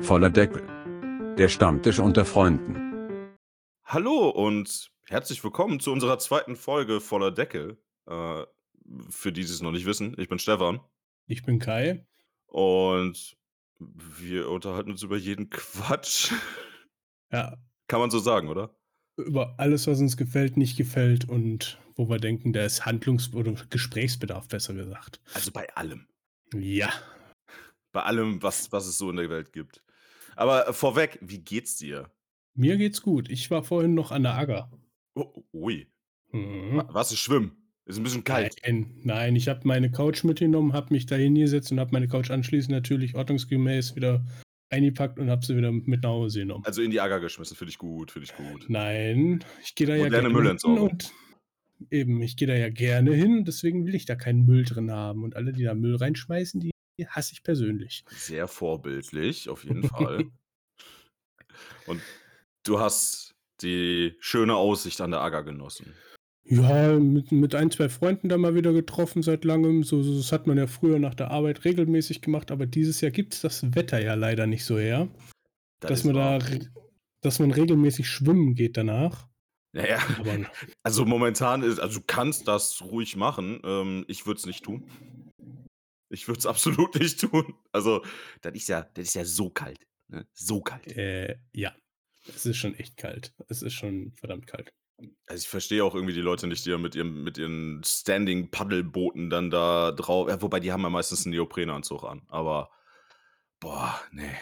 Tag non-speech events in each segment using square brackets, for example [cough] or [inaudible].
Voller Deckel. Der Stammtisch unter Freunden. Hallo und herzlich willkommen zu unserer zweiten Folge voller Deckel. Äh, für die, die es noch nicht wissen, ich bin Stefan Ich bin Kai. und wir unterhalten uns über jeden Quatsch. Ja, Kann man so sagen, oder? über alles, was uns gefällt, nicht gefällt und wo wir denken, da ist Handlungs- oder Gesprächsbedarf, besser gesagt. Also bei allem. Ja, Bei allem, was, was es so in der Welt gibt. Aber äh, vorweg, wie geht's dir? mir geht's gut. Ich war vorhin noch an der Agger. Oh, ui. Mhm. Wa- Warst du schwimmen? Ist ein bisschen kalt. Nein, nein, ich habe meine Couch mitgenommen, habe mich da hingesetzt und habe meine Couch anschließend natürlich ordnungsgemäß wieder eingepackt und habe sie wieder mit nach Hause genommen. Also in die Ager geschmissen. Finde ich gut, finde ich gut. Nein, ich gehe da ja Moderne gerne hin Müllentsorgung. und eben, ich gehe da ja gerne hin, deswegen will ich da keinen Müll drin haben. Und alle, die da Müll reinschmeißen, die hasse ich persönlich. Sehr vorbildlich, auf jeden Fall. [laughs] Und du hast die schöne Aussicht an der Agger genossen. Ja, mit, mit ein, zwei Freunden da mal wieder getroffen seit langem. So, so, das hat man ja früher nach der Arbeit regelmäßig gemacht, aber dieses Jahr gibt es das Wetter ja leider nicht so her, Das dass man da, dass man regelmäßig schwimmen geht danach. Naja, Aber also momentan ist, also du kannst das ruhig machen. Ähm, ich würde es nicht tun. Ich würde es [laughs] absolut nicht tun. Also, das ist ja, das ist ja so kalt. Ne? So kalt. äh, ja, es ist schon echt kalt. Es ist schon verdammt kalt. Also ich verstehe auch irgendwie die Leute nicht, die ja mit ihrem, mit ihren Standing-Paddelbooten dann da drauf. Ja, wobei die haben ja meistens einen Neoprenanzug an. Aber boah, nee.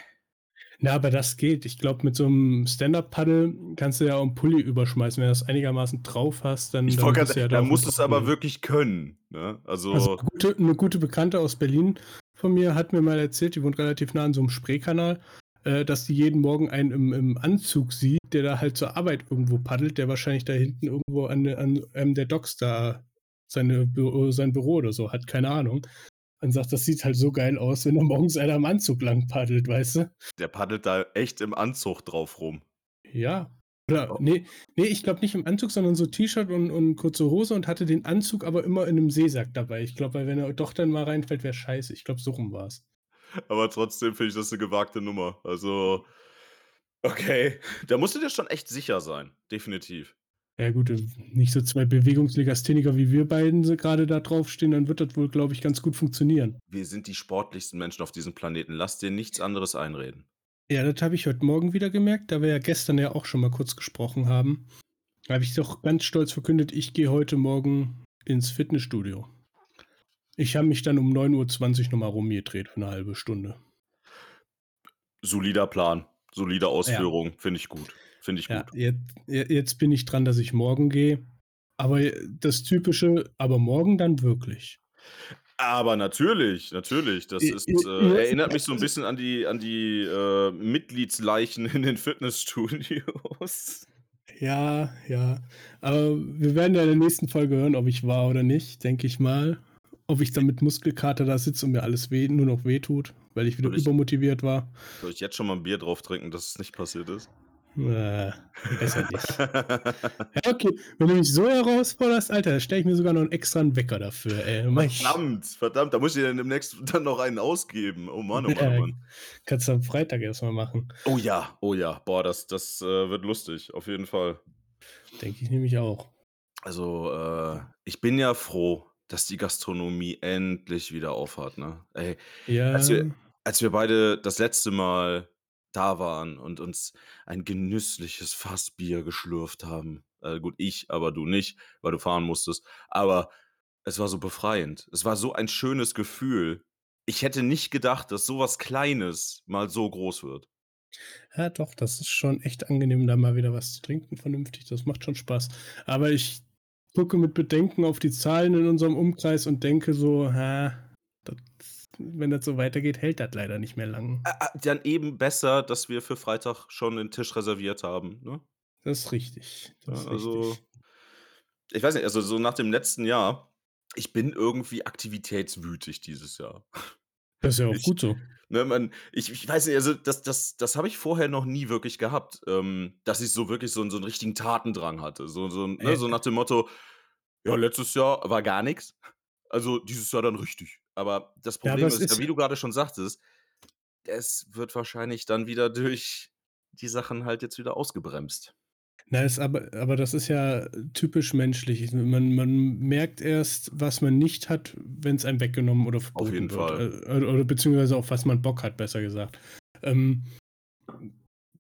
Na, aber das geht. Ich glaube, mit so einem Stand-Up-Paddle kannst du ja auch einen Pulli überschmeißen. Wenn du das einigermaßen drauf hast, dann. Ich dann du ja da musst du es aber wirklich können. Ne? Also, Also eine gute, eine gute Bekannte aus Berlin von mir hat mir mal erzählt, die wohnt relativ nah an so einem Spreekanal, äh, dass die jeden Morgen einen im, im Anzug sieht, der da halt zur Arbeit irgendwo paddelt, der wahrscheinlich da hinten irgendwo an, an einem der Docks da seine, sein Büro oder so hat, keine Ahnung. Und sagt, das sieht halt so geil aus, wenn da morgens einer im Anzug lang paddelt, weißt du? der paddelt da echt im Anzug drauf rum. Ja. Oder, nee, nee, ich glaube nicht im Anzug, sondern so T-Shirt und, und kurze Hose und hatte den Anzug aber immer in einem Seesack dabei. Ich glaube, weil wenn er doch dann mal reinfällt, wäre scheiße. Ich glaube, so rum war es. Aber trotzdem finde ich das eine gewagte Nummer. Also, okay. Da musst du dir schon echt sicher sein. Definitiv. Ja, gut, äh, nicht so zwei Bewegungslegastheniker wie wir beiden gerade da draufstehen, dann wird das wohl, glaube ich, ganz gut funktionieren. Wir sind die sportlichsten Menschen auf diesem Planeten. Lass dir nichts anderes einreden. Ja, das habe ich heute Morgen wieder gemerkt, da wir ja gestern ja auch schon mal kurz gesprochen haben. Da habe ich doch ganz stolz verkündet, ich gehe heute Morgen ins Fitnessstudio. Ich habe mich dann um 9.20 Uhr nochmal rumgedreht für eine halbe Stunde. Solider Plan, solide Ausführung. Finde ich gut. Finde ich Ja, gut. jetzt, jetzt bin ich dran, dass ich morgen gehe. Aber das Typische, aber morgen dann wirklich. Aber natürlich, natürlich. Das ist, äh, erinnert mich so ein bisschen an die, an die äh, Mitgliedsleichen in den Fitnessstudios. Ja, ja. Aber wir werden ja in der nächsten Folge hören, ob ich war oder nicht, denke ich mal. Ob ich dann mit Muskelkater da sitze und mir alles weh, nur noch weh tut, weil ich wieder Soll übermotiviert war. Soll ich jetzt schon mal ein Bier drauf trinken, dass es nicht passiert ist? Äh, besser nicht. [laughs] Ja, okay. Wenn du mich so herausforderst, Alter, stelle ich mir sogar noch einen extra einen Wecker dafür. Ey. Verdammt, verdammt, da muss ich dir dann demnächst [laughs] dann noch einen ausgeben. Oh Mann, oh Mann, oh Ja, Mann. Kannst du am Freitag erstmal machen. Oh ja, oh ja. Boah, das, das äh, wird lustig, auf jeden Fall. Denke ich nämlich auch. Also, äh, ich bin ja froh, dass die Gastronomie endlich wieder aufhat, ne? Ey, Ja. als wir, als wir beide das letzte Mal da waren und uns ein genüssliches [laughs] Fassbier geschlürft haben. Äh, gut, ich, aber du nicht, weil du fahren musstest. Aber es war so befreiend. Es war so ein schönes Gefühl. Ich hätte nicht gedacht, dass sowas Kleines mal so groß wird. Ja, doch, das ist schon echt angenehm, da mal wieder was zu trinken, vernünftig. Das macht schon Spaß. Aber ich gucke mit Bedenken auf die Zahlen in unserem Umkreis und denke so, ha, das, wenn das so weitergeht, hält das leider nicht mehr lang. Dann eben besser, dass wir für Freitag schon den Tisch reserviert haben. Ne? Das ist richtig. Das Ja, also, richtig. ich weiß nicht, also so nach dem letzten Jahr, ich bin irgendwie aktivitätswütig dieses Jahr. Das ist ja auch Ich, gut so. ne, man, ich, ich weiß nicht, also das, das, das habe ich vorher noch nie wirklich gehabt, ähm, dass ich so wirklich so, einen- so einen richtigen Tatendrang hatte. So, so, ne, so nach dem Motto, ja, letztes Jahr war gar nichts. Also dieses Jahr dann richtig. Aber das Ja, Problem aber es ist ja, ist wie du gerade schon sagtest, es wird wahrscheinlich dann wieder [laughs] durch die Sachen halt jetzt wieder ausgebremst. Na, ist aber aber das ist ja typisch menschlich. Man man merkt erst, was man nicht hat, wenn's einem weggenommen oder Auf jeden verboten wird. Fall. Äh, oder beziehungsweise auf was man Bock hat, besser gesagt. Ähm,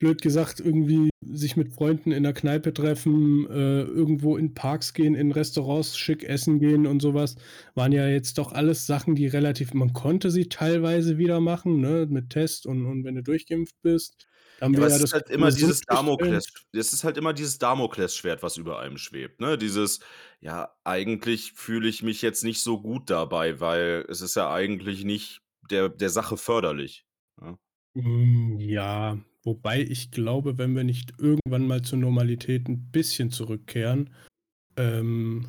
blöd gesagt, irgendwie sich mit Freunden in der Kneipe treffen, äh, irgendwo in Parks gehen, in Restaurants schick essen gehen und so was, waren ja jetzt doch alles Sachen, die relativ man konnte sie teilweise wieder machen, ne, mit Test und und wenn du durchgeimpft bist. Da haben Ja, aber ja es ist das halt immer dieses. Damokless es ist halt immer dieses Damoklesschwert, was über einem schwebt, ne? Dieses: „Ja, eigentlich fühle ich mich jetzt nicht so gut dabei, weil es ist ja eigentlich nicht der der Sache förderlich“, ne? Hm, ja, wobei ich glaube, wenn wir nicht irgendwann mal zur Normalität 'n bisschen zurückkehren, ähm,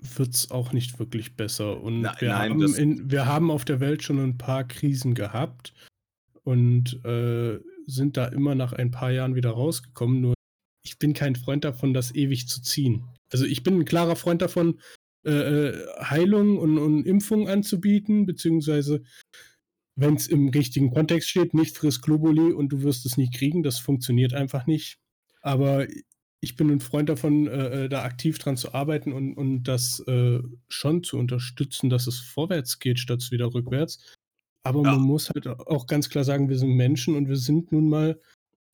wird's auch nicht wirklich besser. Und wir nein, haben in wir haben auf der Welt schon 'n paar Krisen gehabt und, äh, sind da immer nach ein paar Jahren wieder rausgekommen. Nur ich bin kein Freund davon, das ewig zu ziehen. Also, ich bin 'n klarer Freund davon, äh, äh, Heilung und und Impfung anzubieten, beziehungsweise wenn's im richtigen Kontext steht, nicht friss Globuli und du wirst es nie kriegen, das funktioniert einfach nicht. Aber ich bin 'n Freund davon, äh, äh, da aktiv dran zu arbeiten und und das, äh, schon zu unterstützen, dass es vorwärts geht statt wieder rückwärts. Aber man Ja. muss halt auch ganz klar sagen, wir sind Menschen und wir sind nun mal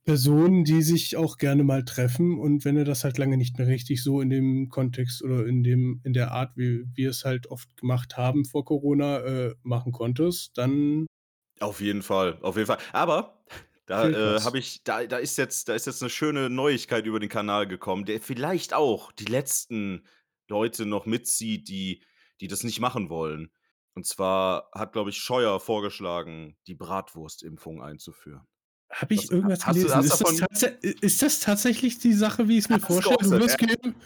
Personen, die sich auch gerne mal treffen. Und wenn du das halt lange nicht mehr richtig so in dem Kontext oder in dem in der Art, wie wir es halt oft gemacht haben vor Corona, äh, machen konntest, dann Auf jeden Fall, auf jeden Fall. Aber da, äh, habe ich da da ist jetzt da ist jetzt 'ne schöne Neuigkeit über den Kanal gekommen, der vielleicht auch die letzten Leute noch mitzieht, die die das nicht machen wollen. Und zwar hat, glaube ich, Scheuer vorgeschlagen, die Bratwurstimpfung einzuführen. Habe ich Hast ha irgendwas hast gelesen? hast Ist das ist das tatsächlich die Sache, wie ich's mir Hast vorstelle? Du wirst geimpft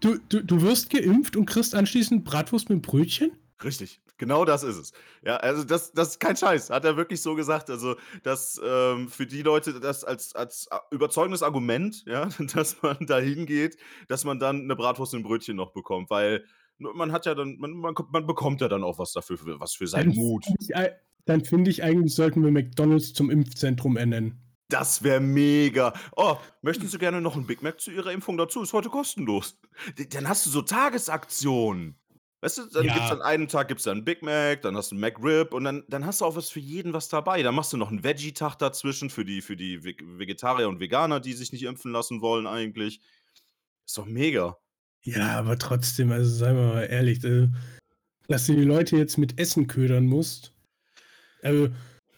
du du du wirst geimpft und kriegst anschließend Bratwurst mit Brötchen? Richtig, genau das ist es. Ja, also das das ist kein Scheiß, hat er wirklich so gesagt. Also, dass, ähm, für die Leute das als als a überzeugendes Argument, ja, [laughs] dass man da hingeht, dass man dann 'ne Bratwurst und 'n Brötchen noch bekommt, weil man hat ja dann man man man bekommt ja dann auch was dafür für was für seinen Dann Mut. finde ich dann finde ich eigentlich, sollten wir McDonald's zum Impfzentrum ernennen. Das wäre mega. „Oh, möchten Sie gerne noch 'n Big Mac zu Ihrer Impfung dazu? Ist heute kostenlos.“ D dann hast du so Tagesaktionen. Weißt du, dann gibt's an Ja. einem Tag gibt's dann Big Mac, dann hast du 'n McRib und dann dann hast du auch was für jeden was dabei. Dann machst du noch 'n Veggie-Tag dazwischen für die für die Veg Vegetarier und Veganer, die sich nicht impfen lassen wollen eigentlich. Ist doch mega. Ja, aber trotzdem, also seien wir mal ehrlich, äh, dass du die Leute jetzt mit Essen ködern musst. Also,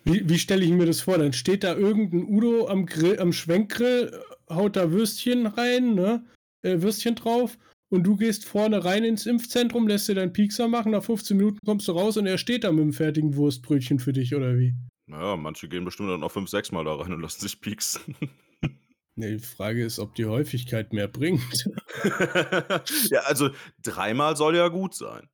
wie wie stelle ich mir das vor? Dann steht da irgend 'n Udo am Grill am Schwenkgrill, haut da Würstchen rein, ne, äh, Würstchen drauf und du gehst vorne rein ins Impfzentrum, lässt dir deinen Piekser machen, nach 15 Minuten kommst du raus und er steht da mit'm fertigen Wurstbrötchen für dich oder wie? Na ja, manche gehen bestimmt dann auch 5, 6 Mal da rein und lassen sich pieksen. [laughs] Ne, die Frage ist, ob die Häufigkeit mehr bringt. [laughs] Ja, also dreimal soll ja gut sein.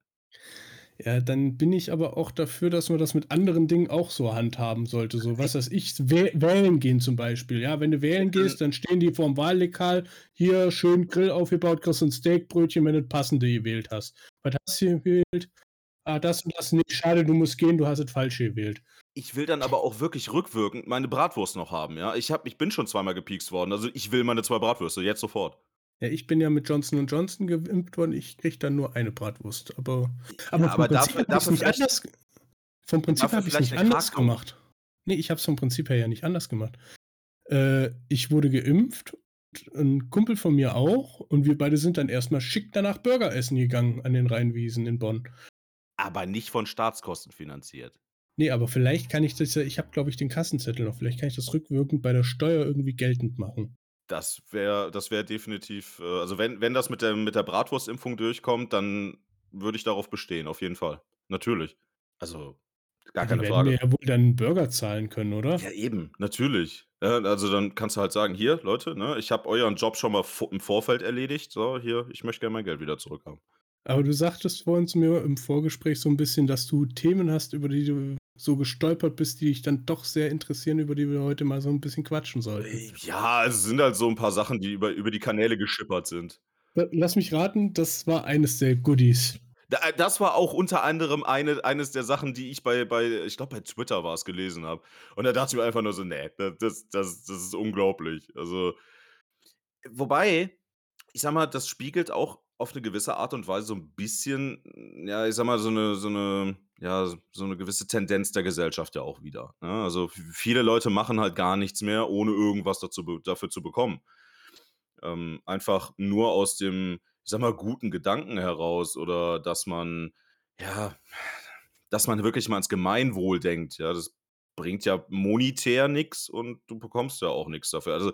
Ja, dann bin ich aber auch dafür, dass man das mit anderen Dingen auch so handhaben sollte. So, was weiß ich, wäh wählen gehen zum Beispiel. Ja, wenn du wählen gehst, dann stehen die vorm Wahllokal. Hier schön Grill aufgebaut, kriegst 'n Steakbrötchen, wenn du das Passende gewählt hast. Was hast du gewählt? Ah, das und das nicht. Schade, du musst gehen, du hast das Falsche gewählt. Ich will dann aber auch wirklich rückwirkend meine Bratwurst noch haben, ja? Ich habe ich bin schon zweimal gepiekst worden. Also, ich will meine 2 Bratwürste, jetzt sofort. Ja, ich bin ja mit Johnson& Johnson geimpft worden. Ich kriege dann nur eine Bratwurst. Aber aber Ja, vom aber Prinzip habe ich's dafür nicht anders vom Prinzip habe vielleicht nicht anders Klarkombi. gemacht. Ne, ich habe es vom Prinzip her ja nicht anders gemacht. Äh, ich wurde geimpft, 'n Kumpel von mir auch und wir beide sind dann erst mal schick danach Burger essen gegangen an den Rheinwiesen in Bonn. Aber nicht von Staatskosten finanziert. Ne, aber vielleicht kann ich das ja ich habe, glaube ich, den Kassenzettel noch. Vielleicht kann ich das rückwirkend bei der Steuer irgendwie geltend machen. Das wäre das wäre definitiv, äh also wenn wenn das mit der mit der Bratwurstimpfung durchkommt, dann würde ich darauf bestehen, auf jeden Fall. Natürlich. Also, gar Ja, die keine werden mir Frage. ja wohl dann Burger zahlen können, oder? Ja, eben, natürlich. Ja, also dann kannst du halt sagen: „Hier, Leute, ne, ich habe euren Job schon mal vo im Vorfeld erledigt. So, hier, ich möchte gerne mein Geld wieder zurückhaben.“ Aber du sagtest vorhin zu mir im Vorgespräch so 'n bisschen, dass du Themen hast, über die du so gestolpert bist, die dich dann doch sehr interessieren, über die wir heute mal so 'n bisschen quatschen sollten. Äh, ja, es sind halt so 'n paar Sachen, die über über die Kanäle geschippert sind. L lass mich raten, das war eines der Goodies. Äh, das war auch unter anderem eine eines der Sachen, die ich bei bei ich glaube, bei Twitter war's, gelesen habe. Und da dachte ich mir einfach nur so: „Ne, da das das das ist unglaublich.“ Also wobei, ich sage mal, das spiegelt auch auf 'ne gewisse Art und Weise so 'n bisschen, ja, ich sage mal, so 'ne so 'ne ja, so 'ne gewisse Tendenz der Gesellschaft ja auch wider, ne? Also, viele Leute machen halt gar nichts mehr, ohne irgendwas dazu dafür zu bekommen. Ähm, einfach nur aus dem, ich sage mal, guten Gedanken heraus oder dass man ja, dass man wirklich mal ans Gemeinwohl denkt, ja? Das bringt ja monetär nix und du bekommst ja auch nix dafür. Also,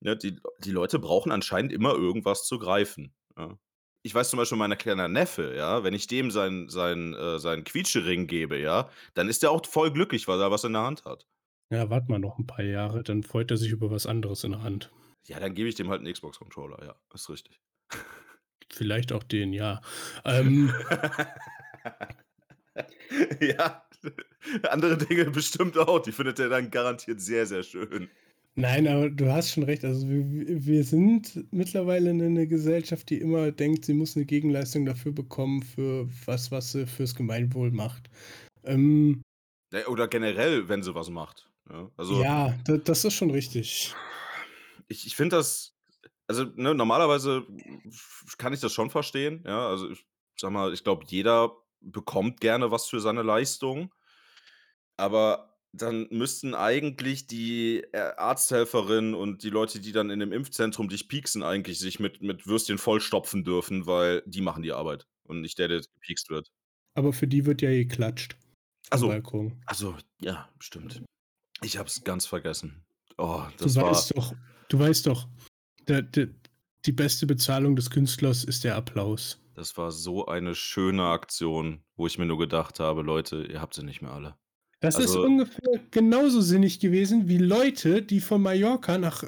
ne, die die Leute brauchen anscheinend immer irgendwas zu greifen, ja? Ich weiß zum Beispiel, mein kleiner Neffe, ja, wenn ich dem seinen seinen äh, seinen Quietschering gebe, ja, dann ist der auch voll glücklich, weil er was in der Hand hat. Ja, warte mal noch 'n paar Jahre, dann freut er sich über was anderes in der Hand. Ja, dann gebe ich dem halt 'n Xbox-Controller, ja, ist richtig. Vielleicht auch den, ja. Ähm [laughs] Ja, andere Dinge bestimmt auch, die findet er dann garantiert sehr, sehr schön. Nein, aber du hast schon recht. Also, w w wir sind mittlerweile 'ne 'ne Gesellschaft, die immer denkt, sie muss 'ne Gegenleistung dafür bekommen für was, was sie fürs Gemeinwohl macht. Ähm oder generell, wenn sie was macht, ja? Also Ja, da das ist schon richtig. ich ich finde das also, ne, normalerweise kann ich das schon verstehen, ja? Also, ich sage mal, ich glaube, jeder bekommt gerne was für seine Leistung. Aber dann müssten eigentlich die, äh, Arzthelferin und die Leute, die dann in dem Impfzentrum dich pieksen, eigentlich sich mit mit Würstchen vollstopfen dürfen, weil die machen die Arbeit und nicht der, der jetzt gepiekst wird. Aber für die wird ja geklatscht Ach am so. Balkon. Ach so, ja, stimmt. Ich habe es ganz vergessen. Oh, Du das war weißt doch du weißt doch, der d die beste Bezahlung des Künstlers ist der Applaus. das war so eine schöne Aktion, wo ich mir nur gedacht habe: „Leute, ihr habt sie nicht mehr alle.“ Das ist Also ungefähr genauso sinnig gewesen wie Leute, die von Mallorca nach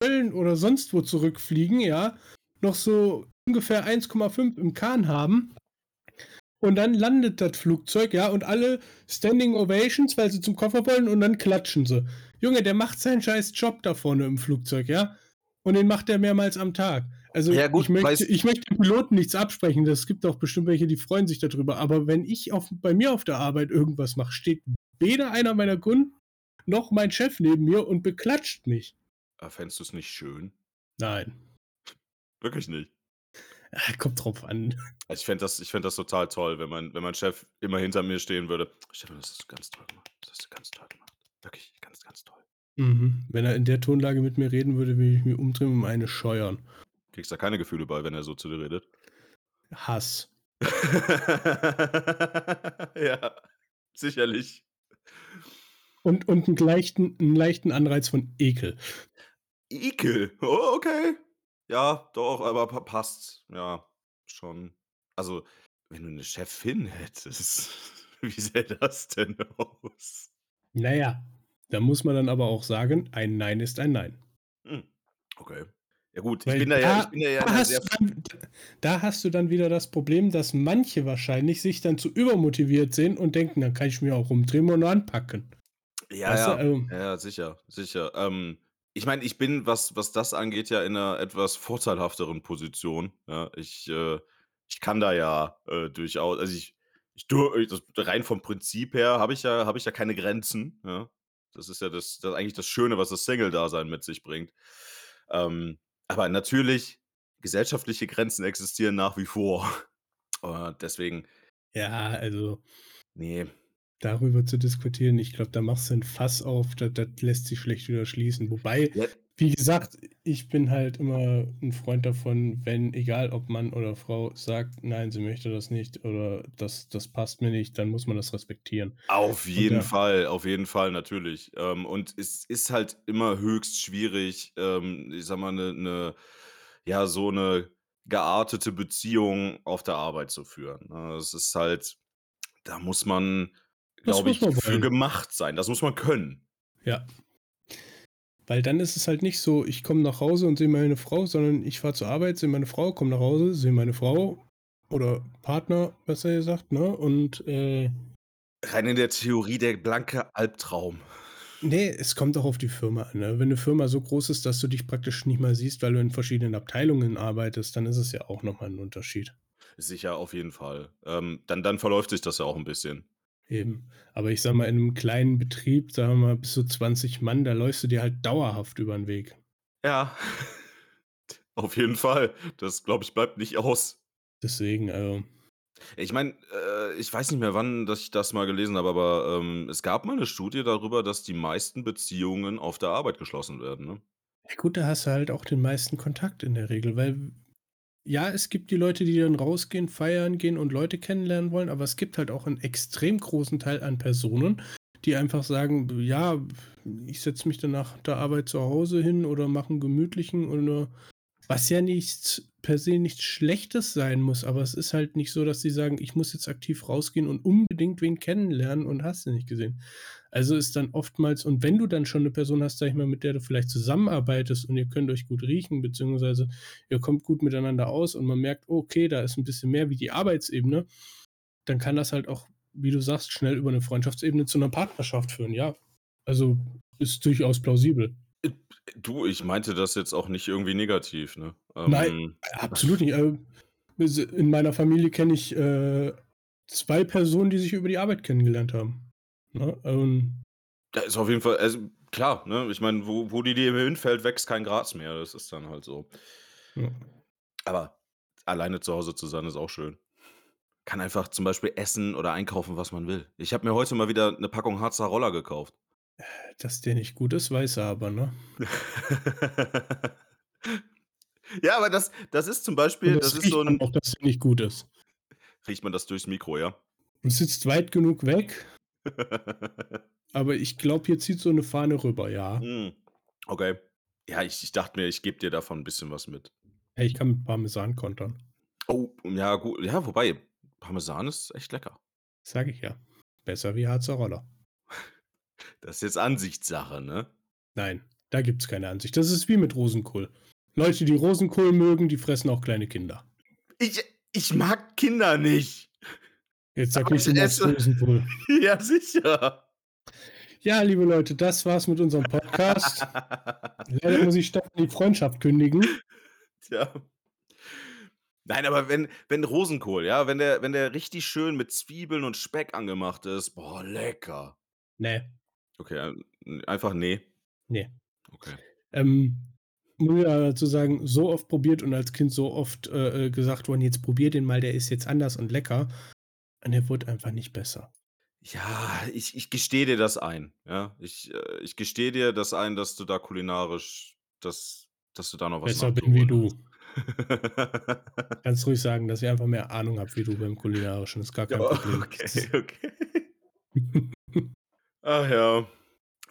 Köln oder sonst wo zurückfliegen, ja, noch so ungefähr 1,5 im Kahn haben. Und dann landet das Flugzeug, ja, und alle Standing Ovations, weil sie zum Koffer wollen und dann klatschen sie. Junge, der macht seinen scheiß Job da vorne im Flugzeug, ja? Und den macht er mehrmals am Tag. Also, Ja gut, ich möchte ich möchte den Piloten nichts absprechen. Es gibt auch bestimmt welche, die freuen sich da drüber. Aber wenn ich auf bei mir auf der Arbeit irgendwas mache, steht weder einer meiner Kunden noch mein Chef neben mir und beklatscht mich. Ah, fändest du's nicht schön? Nein. Wirklich nicht? Kommt drauf an. Also, ich fände das ich fände das total toll, wenn mein wenn mein Chef immer hinter mir stehen würde: „Stefan, das hast du ganz toll gemacht. Das hast du ganz toll gemacht. Wirklich ganz, ganz toll.“ Mhm. Wenn er in der Tonlage mit mir reden würde, würde ich mich umdrehen und ihm eine scheuern. Kriegst da keine Gefühle bei, wenn er so zu dir redet? Hass. [laughs] Ja, sicherlich. Und und 'n leichten 'n leichten Anreiz von Ekel. Ekel? Oh, okay. Ja, doch, aber pa passt. Ja, schon. Also, wenn du 'ne Chefin hättest, [laughs] wie sähe das denn aus? Na ja, da muss man dann aber auch sagen: „Ein Nein ist ein Nein.“ Hm, okay. Ja gut, ich bin da ja ich da bin da ja da hast dann da hast du dann wieder das Problem, dass manche wahrscheinlich sich dann zu übermotiviert sehen und denken: „Dann kann ich mich auch rumdrehen und anpacken.“ Ja, Weißt ja. ähm Ja, sicher, sicher. Ähm, ich meine, ich bin, was was das angeht, ja in 'ner etwas vorteilhafteren Position, ja? Ich, äh ich kann da ja, äh, durchau also, ich ich das rein vom Prinzip her habe ich ja habe ich ja keine Grenzen, ja? Das ist ja das das eigentlich das Schöne, was das Single-Dasein mit sich bringt. Ähm, aber natürlich, gesellschaftliche Grenzen existieren nach wie vor. Und deswegen Ja, also Ne. darüber zu diskutieren, ich glaube, da machst du 'n Fass auf, da das lässt sich schlecht wieder schließen. Wobei, Ja wie gesagt, ich bin halt immer 'n Freund davon, wenn egal ob Mann oder Frau sagt: „Nein, sie möchte das nicht“ oder „Das das passt mir nicht“, dann muss man das respektieren. Auf jeden Fall, auf jeden Fall, natürlich. Ähm, und es ist halt immer höchst schwierig, ähm, ich sage mal, 'ne 'ne ja, so 'ne geartete Beziehung auf der Arbeit zu führen, ne? Es ist halt da muss man, glaube ich, für gemacht sein. Das muss man können. Ja. Weil dann ist es halt nicht so, ich komme nach Hause und sehe meine Frau, sondern ich fahre zur Arbeit, sehe meine Frau, komme nach Hause, sehe meine Frau oder Partner, besser gesagt, ne? Und, äh Rein in der Theorie der blanke Albtraum. Ne, es kommt auch auf die Firma an, ne? Wenn 'ne Firma so groß ist, dass du dich praktisch nicht mal siehst, weil du in verschiedenen Abteilungen arbeitest, dann ist es ja auch noch mal 'n Unterschied. Sicher, auf jeden Fall. Ähm, dann dann verläuft sich das ja auch 'n bisschen. Eben. Aber ich sage mal, in 'nem kleinen Betrieb, sagen wir mal, bis zu 20 Mann, da läufst du dir halt dauerhaft über 'n Weg. Ja. [laughs] Auf jeden Fall. Das, glaube ich, bleibt nicht aus. Deswegen, also Ich meine, äh, ich weiß nicht mehr, wann, dass ich das mal gelesen habe, aber, ähm, es gab mal 'ne Studie darüber, dass die meisten Beziehungen auf der Arbeit geschlossen werden, ne? Ja gut, da hast du halt auch den meisten Kontakt in der Regel, weil ja, es gibt die Leute, die dann rausgehen, feiern gehen und Leute kennenlernen wollen, aber es gibt halt auch 'n extrem großen Teil an Personen, die einfach sagen: „B ja, ich setze mich dann nach der Arbeit zu Hause hin oder mache 'n gemütlichen“ oder was ja nichts per se nichts Schlechtes sein muss, aber es ist halt nicht so, dass sie sagen: „Ich muss jetzt aktiv rausgehen und unbedingt wen kennenlernen“ und hast du nicht gesehen. Also, ist dann oftmals und wenn du dann schon 'ne Person hast, sage ich mal, mit der du vielleicht zusammenarbeitest und ihr könnt euch gut riechen, beziehungsweise ihr kommt gut miteinander aus und man merkt: „Okay, da ist 'n bisschen mehr wie die Arbeitsebene“, dann kann das halt auch, wie du sagst, schnell über 'ne Freundschaftsebene zu 'ner Partnerschaft führen, ja. Also, ist durchaus plausibel. Äh, du, ich meinte das jetzt auch nicht irgendwie negativ, ne? Nein, Ähm absolut nicht. S in meiner Familie kenne ich, äh, 2 Personen, die sich über die Arbeit kennengelernt haben, ne? Ähm Da ist auf jeden Fall also, klar, ne? Ich meine, wo wo die Liebe hinfällt, wächst kein Gras mehr. Das ist dann halt so. Ja. Aber alleine zu Hause zu sein, ist auch schön. Kann einfach zum Beispiel essen oder einkaufen, was man will. Ich habe mir heute mal wieder 'ne Packung Harzer Roller gekauft. Dass der nicht gut ist, weiß er aber, ne? [laughs] Ja, aber das das ist zum Beispiel das das ist so riecht man 'n auch, dass der nicht gut ist. Riecht man das durchs Mikro, ja? Du sitzt weit genug weg [laughs] aber ich glaube, hier zieht so 'ne Fahne rüber, ja. Hm, okay. Ja, ich ich dachte mir, ich gebe dir davon 'n bisschen was mit. Hey, ich kann mit Parmesan kontern. Oh, ja, gu ja, wobei, Parmesan ist echt lecker. Sage ich ja. Besser wie Harzer Roller. [laughs] Das ist jetzt Ansichtssache, ne? Nein, da gibt's keine Ansicht. Das ist wie mit Rosenkohl. Leute, die Rosenkohl mögen, die fressen auch kleine Kinder. Ich ich mag Kinder nicht. Jetzt sag ich esse Rosenkohl. [laughs] Ja, sicher. Ja, liebe Leute, das war's mit unserem Podcast. [laughs] Leider muss ich Stefan die Freundschaft kündigen. Tja. Nein, aber wenn wenn Rosenkohl, ja, wenn der wenn der richtig schön mit Zwiebeln und Speck angemacht ist, boah, lecker. Ne. Okay, ähm, einfach ne? Ne. Okay. Ähm, muss ja dazu sagen, so oft probiert und als Kind so oft, äh, äh, gesagt worden: „Jetzt probier den mal, der ist jetzt anders und lecker.“ Und er wurde einfach nicht besser. Ja, ich ich gestehe dir das ein, ja? Ich, äh ich gestehe dir das ein, dass du da kulinarisch dass dass du da noch was Besser bin wie du. [laughs] Kannst ruhig sagen, dass ich einfach mehr Ahnung habe wie du beim Kulinarischen, ist gar Ja, kein Problem. okay, okay. [laughs] Ach ja.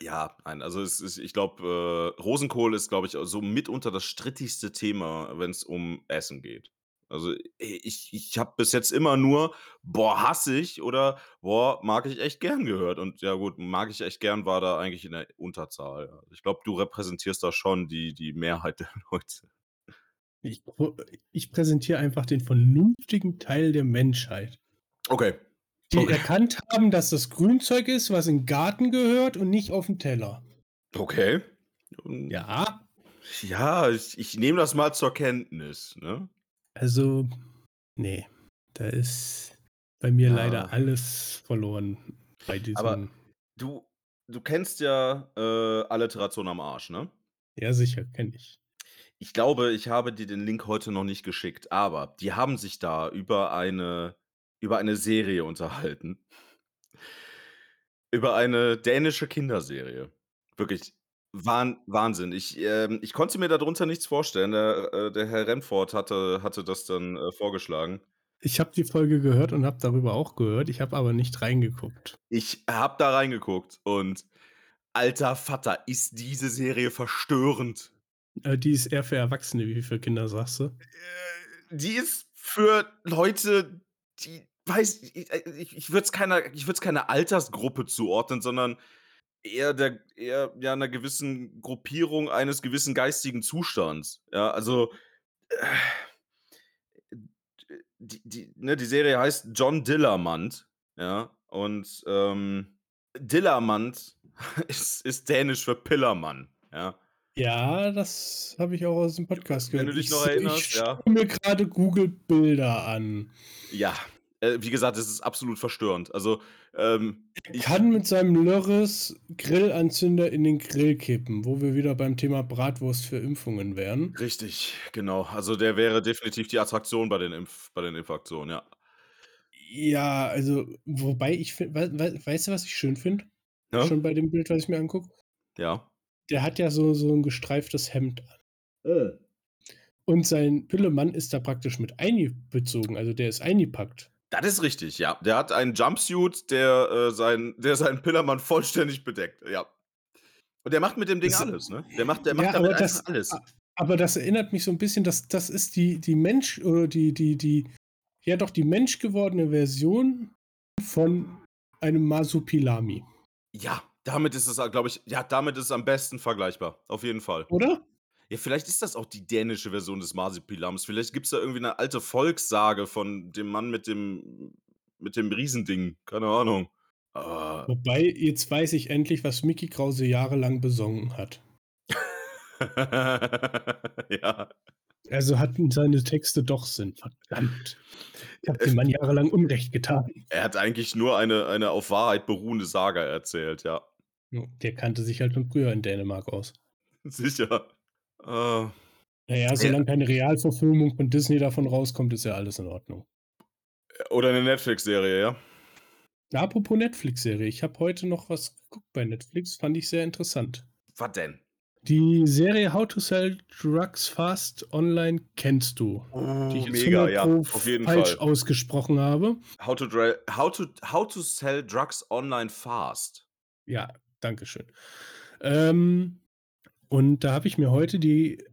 Ja, nein, also es ist ich glaube, äh, Rosenkohl ist, glaube ich, so mitunter das strittigste Thema, wenn's um Essen geht. Also, ich ich habe bis jetzt immer nur: „Boah, hasse ich“ oder „Boah, mag ich echt gern“ gehört. Und ja gut, mag ich echt gern war da eigentlich in der Unterzahl, ja. Ich glaube, du repräsentierst da schon die die Mehrheit [laughs] der Leute. Ich ich präsentiere einfach den vernünftigen Teil der Menschheit. Okay. Die Okay. erkannt haben, dass das Grünzeug ist, was in 'n Garten gehört und nicht auf 'n Teller. Okay. Ja. Ja, ich ich nehme das mal zur Kenntnis, ne? Also, ne, da ist bei mir Ja. leider alles verloren bei Aber diesem du du kennst ja, äh, Alliteration am Arsch, ne? Ja, sicher, kenne ich. Ich glaube, ich habe dir den Link heute noch nicht geschickt, aber die haben sich da über eine über eine Serie unterhalten. Über eine dänische Kinderserie. Wirklich Wahn Wahnsinn. Ich, ähm ich konnte mir da drunter nichts vorstellen. Der, äh der Herr Remford hatte hatte das dann, äh, vorgeschlagen. Ich habe die Folge gehört und habe darüber auch gehört. Ich habe aber nicht reingeguckt. Ich habe da reingeguckt und alter Vater, ist diese Serie verstörend. Äh, die ist eher für Erwachsene. Wie für Kinder, sagst du? Äh, die ist für Leute, die weiß äh, ich ich würde es keiner ich würde es keiner Altersgruppe zuordnen, sondern eher der eher, ja, 'ner gewissen Gruppierung eines gewissen geistigen Zustands. Ja, also, äh die die ne, die Serie heißt „John Dillermand“, ja? Und, ähm, Dillermand [laughs] ist ist dänisch für Pillermann, ja? Ja, das habe ich auch aus dem Podcast Wenn gehört. du dich Ich noch se erinnerst, ich ja. schaue mir grade Google-Bilder an. Ja, äh, wie gesagt, es ist absolut verstörend. Also, ähm, ich kann mit seinem Lörres Grillanzünder in den Grill kippen, wo wir wieder beim Thema Bratwurst für Impfungen wären. Richtig, genau. Also, der wäre definitiv die Attraktion bei den Impf bei den Impfaktionen, ja. Ja, also, wobei ich fin wei wei weißt du, was ich schön finde? Ja? Schon bei dem Bild, was ich mir angucke? Ja. Der hat ja so so 'n gestreiftes Hemd an. Äh. Und sein Pillemann ist da praktisch mit einbezogen, also, der ist eingepackt. Das ist richtig, ja. Der hat einen Jumpsuit, der, äh, sein der seinen Pillermann vollständig bedeckt, ja. Und der macht mit dem Ding Das alles, ne? Der macht der macht ja, damit aber das alles. aber das erinnert mich so 'n bisschen, das das ist die die Mensch oder die die die ja doch, die menschgewordene Version von einem Masupilami. Ja, damit ist es, a glaube ich ja, damit ist es am besten vergleichbar, auf jeden Fall. Oder? Ja, vielleicht ist das auch die dänische Version des Marsipilams. Vielleicht gibt's da irgendwie 'ne alte Volkssage von dem Mann mit dem mit dem Riesending, keine Ahnung. Ah. Wobei, jetzt weiß ich endlich, was Micky Krause jahrelang besungen hat. [laughs] Ja. Also, hatten seine Texte doch Sinn, verdammt. Ich habe dem Mann jahrelang Unrecht getan. Er hat eigentlich nur eine eine auf Wahrheit beruhende Saga erzählt, ja. Ja, der kannte sich halt von früher in Dänemark aus. [laughs] Sicher. Äh. Na ja, Ja. solange keine Realverfilmung von Disney davon rauskommt, ist ja alles in Ordnung. Oder 'ne Netflix-Serie, ja? Apropos Netflix-Serie, ich habe heute noch was geguckt bei Netflix, fand ich sehr interessant. Was denn? Die Serie „How to Sell Drugs Fast Online“ kennst du, die Oh, ich jetzt mega, 100 ja, auf jeden falsch Fall. ausgesprochen habe. How to how to how to sell drugs online fast. Ja, danke schön. Ähm, und da habe ich mir heute die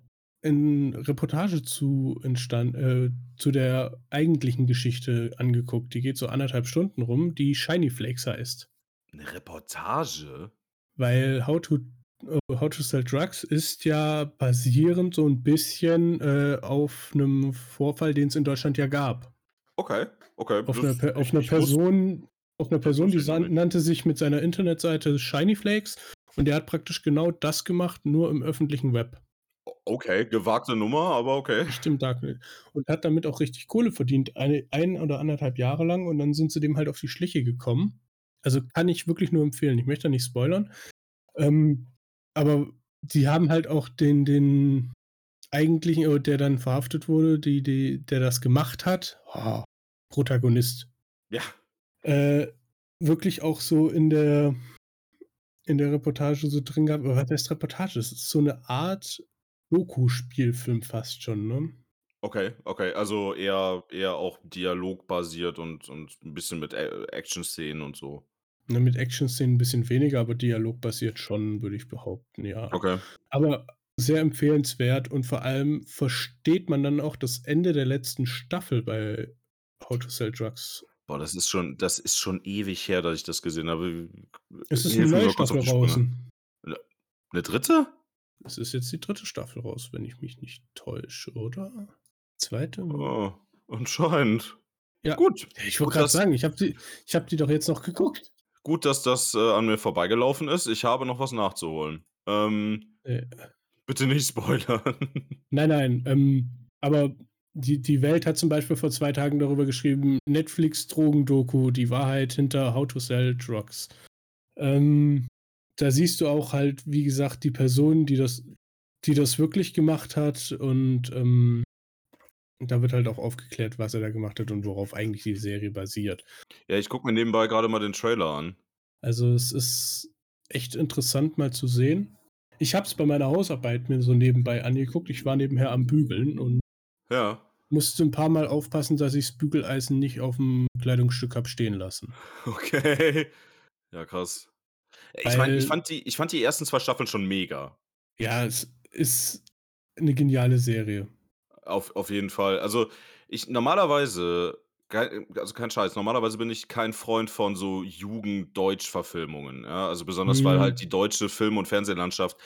in Reportage zu entstand äh, zu der eigentlichen Geschichte angeguckt. Die geht so 1 1/2 Stunden rum, die Shiny Flakes heißt. 'Ne Reportage? Weil „How to äh, How to Sell Drugs“ ist ja basierend so 'n bisschen, äh, auf 'nem Vorfall, den's in Deutschland ja gab. Okay, okay, Auf das 'ner Per auf Person auf 'ner das Person, die nannte sich mit seiner Internetseite Shiny Flakes und der hat praktisch genau das gemacht, nur im öffentlichen Web. Okay, gewagte Nummer, aber okay. Im Darknet. Und hat damit auch richtig Kohle verdient, eine 1 oder 1 1/2 Jahre lang und dann sind sie dem halt auf die Schliche gekommen. Also, kann ich wirklich nur empfehlen. Ich möchte da nicht spoilern. Ähm, aber die haben halt auch den den eigentlichen oder der dann verhaftet wurde, die die der das gemacht hat oh, Protagonist. Ja. Äh, wirklich auch so in der in der Reportage so drin gehabt oder was heißt Reportage? Das ist so 'ne Art Doku-Spielfilm fast schon, ne? Okay, okay, also eher eher auch dialogbasiert und und 'n bisschen mit Ä Action-Szenen und so. Ne, mit Action-Szenen 'n bisschen weniger, aber dialogbasiert schon, würde ich behaupten, ja. Okay. Aber sehr empfehlenswert und vor allem versteht man dann auch das Ende der letzten Staffel bei „How to Sell Drugs“. Boah, das ist schon das ist schon ewig her, dass ich das gesehen habe. Es ist 'ne Hilf mir neue Staffel draußen. Ne 'ne 3.? Es ist jetzt die 3. Staffel raus, wenn ich mich nicht täusche, oder? 2.? Oh, anscheinend. Ja. Gut. Ich wollte dass sagen, ich habe die ich habe die doch jetzt noch geguckt. gut, dass das, äh, an mir vorbeigelaufen ist. Ich habe noch was nachzuholen. Ähm, Äh. bitte nicht spoilern. [laughs] Nein, nein, ähm, aber die die Welt hat zum Beispiel vor 2 Tagen darüber geschrieben: „Netflix-Drogendoku, die Wahrheit hinter How to Sell Drugs.“ Ähm, da siehst du auch halt, wie gesagt, die Person, die das die das wirklich gemacht hat und, ähm, da wird halt auch aufgeklärt, was er da gemacht hat und worauf eigentlich die Serie basiert. Ja, ich gucke mir nebenbei grade mal den Trailer an. Also, es ist echt interessant mal zu sehen. Ich habe es bei meiner Hausarbeit mir so nebenbei angeguckt. Ich war nebenher am Bügeln und Ja. musste 'n paarmal aufpassen, dass ich's Bügeleisen nicht auf'm Kleidungsstück habe stehen lassen. [laughs] Okay. Ja, krass. Ich meine, ich fand die ich fand die ersten 2 Staffeln schon mega. Ja, es ist 'ne geniale Serie. Auf auf jeden Fall. Also, ich normalerweise also, kein Scheiß, normalerweise bin ich kein Freund von so Jugend-Deutsch-Verfilmungen, ja? Also, besonders, weil halt Mhm. die deutsche Film und Fernsehlandschaft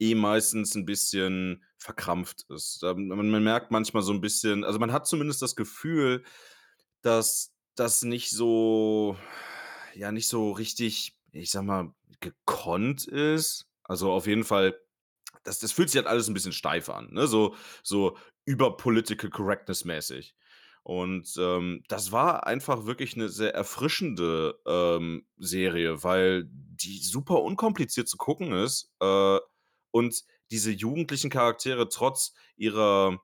eh meistens 'n bisschen verkrampft ist. Man man merkt manchmal so 'n bisschen also, man hat zumindest das Gefühl, dass das nicht so ja, nicht so richtig, ich sage mal, gekonnt ist. Also, auf jeden Fall, das das fühlt sich halt alles 'n bisschen steif an, ne, so so über Political Correctness mäßig. Und, ähm, das war einfach wirklich 'ne sehr erfrischende, ähm, Serie, weil die super unkompliziert zu gucken ist, äh, und diese jugendlichen Charaktere trotz ihrer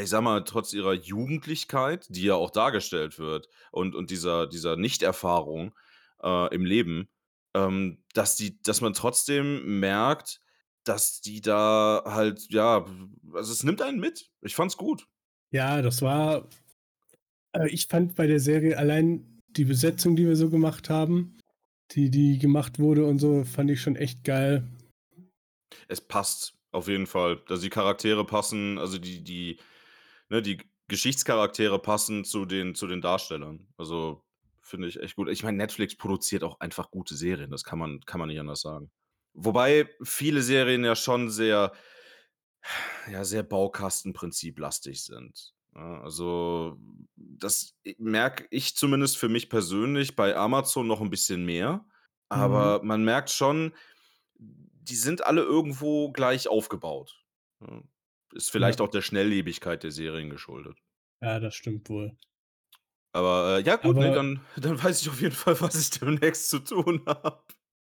ich sage mal, trotz ihrer Jugendlichkeit, die ja auch dargestellt wird und und dieser dieser Nichterfahrung, äh, im Leben, ähm, dass die dass man trotzdem merkt, dass die da halt ja, also, es nimmt einen mit. Ich fand's gut. Ja, das war äh, ich fand bei der Serie allein die Besetzung, die wir so gemacht haben, die die gemacht wurde und so, fand ich schon echt geil. Es passt auf jeden Fall. Also, die Charaktere passen, also, die die ne, die Geschichtscharaktere passen zu den zu den Darstellern. Also, finde ich echt gut. Ich meine, Netflix produziert auch einfach gute Serien, das kann man kann man nicht anders sagen. Wobei viele Serien ja schon sehr ja, sehr Baukastenprinzip-lastig sind, ne? Also, das merke ich zumindest für mich persönlich bei Amazon noch 'n bisschen mehr, Mhm. aber man merkt schon, die sind alle irgendwo gleich aufgebaut, ne? Ist Ja. vielleicht auch der Schnelllebigkeit der Serien geschuldet. Ja, das stimmt wohl. Aber, äh, ja gut, ne, Aber dann dann weiß ich auf jeden Fall, was ich demnächst zu tun [laughs] habe.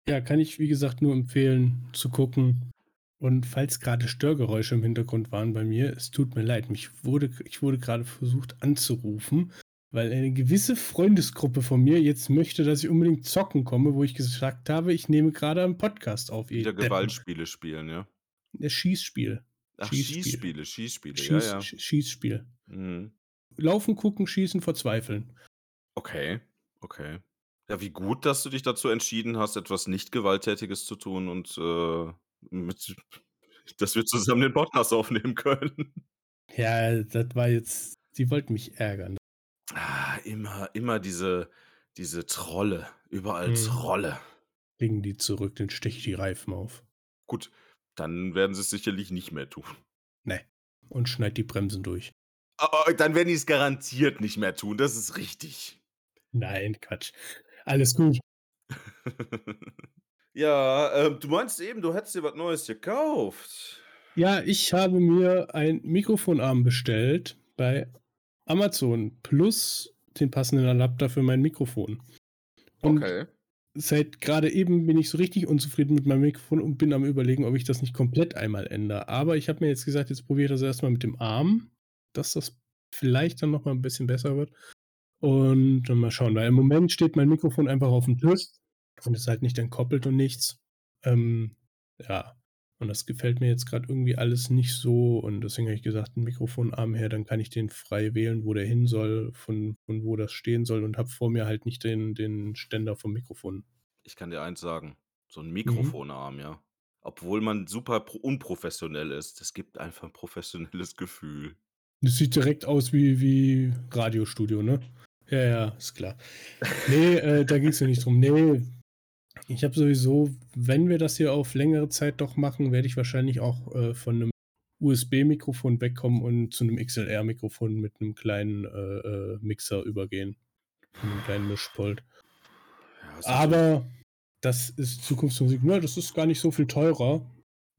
Ja, kann ich, wie gesagt, nur empfehlen zu gucken. Und falls grade Störgeräusche im Hintergrund waren bei mir, es tut mir leid. Mich wurde ich wurde grade versucht anzurufen, weil eine gewisse Freundesgruppe von mir jetzt möchte, dass ich unbedingt zocken komme, wo ich gesagt habe: „Ich nehme grade einen Podcast auf, Wieder Deppen.“ Gewaltspiele spielen, ja? Ne, Schießspiel. Ach, Schießspiel. Schießspiele, Schießspiele, ja, Schieß ja. Sch Schießspiel. Mhm. Laufen, gucken, schießen, verzweifeln. Okay, okay. Ja, wie gut, dass du dich dazu entschieden hast, etwas nicht Gewalttätiges zu tun und, äh, mit [laughs] dass wir zusammen den Podcast aufnehmen können. Ja, das war jetzt die wollten mich ärgern. Ah, immer immer diese diese Trolle, überall Mhm. Trolle. Bringen die zurück, dann steche ich die Reifen auf. Gut, dann werden sie's sicherlich nicht mehr tun. Ne, und schneide die Bremsen durch. Oh, oh, dann werden die's garantiert nicht mehr tun, das ist richtig. Nein, Quatsch. Alles gut. [laughs] Ja, ähm, du meintest eben, du hättest dir was Neues gekauft. Ja, ich habe mir ein Mikrofonarm bestellt bei Amazon plus den passenden Adapter für mein Mikrofon. Und Okay. seit grade eben bin ich so richtig unzufrieden mit meinem Mikrofon und bin am Überlegen, ob ich das nicht komplett einmal ändere. Aber ich habe mir jetzt gesagt, jetzt probiere ich das erst mal mit dem Arm, dass das vielleicht dann noch mal 'n bisschen besser wird. Und dann mal schauen, weil im Moment steht mein Mikrofon einfach aufm Tisch und ist halt nicht entkoppelt und nichts. Ähm, ja, und das gefällt mir jetzt grad irgendwie alles nicht so und deswegen habe ich gesagt: „'N Mikrofonarm her, dann kann ich den frei wählen, wo der hin soll, von von wo das stehen soll und habe vor mir halt nicht den den Ständer vom Mikrofon.“ Ich kann dir eins sagen, so 'n Mhm. Mikrofonarm, ja, obwohl man super pro unprofessionell ist, das gibt einfach 'n professionelles Gefühl. Das sieht direkt aus wie wie Radiostudio, ne? Ja, ja, ist klar. Ne, äh, da ging's ja nicht drum. Ne, ich habe sowieso wenn wir das hier auf längere Zeit doch machen, werde ich wahrscheinlich auch, äh, von 'nem USB-Mikrofon wegkommen und zu 'nem XLR-Mikrofon mit 'nem kleinen, äh, äh, Mixer übergehen und 'nem kleinen Mischpult. Ja, Aber das ist Zukunftsmusik. Ne, das ist gar nicht so viel teurer.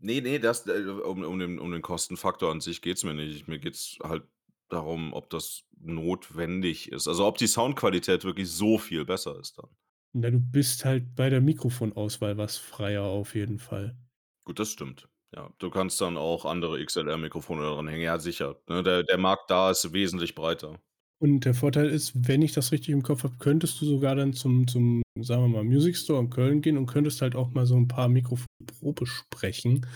Ne, ne, das, äh, um um den um den Kostenfaktor an sich geht's mir nicht. Mir geht's halt darum, ob das notwendig ist. Also, ob die Soundqualität wirklich so viel besser ist dann. Na, du bist halt bei der Mikrofonauswahl was freier auf jeden Fall. Gut, das stimmt. Ja, du kannst dann auch andere XLR-Mikrofone da dran hängen. Ja, sicher, ne? Der der Markt da ist wesentlich breiter. Und der Vorteil ist, wenn ich das richtig im Kopf habe, könntest du sogar dann zum zum, sagen wir mal, Music Store in Köln gehen und könntest halt auch mal so 'n paar Mikrofone Probe sprechen.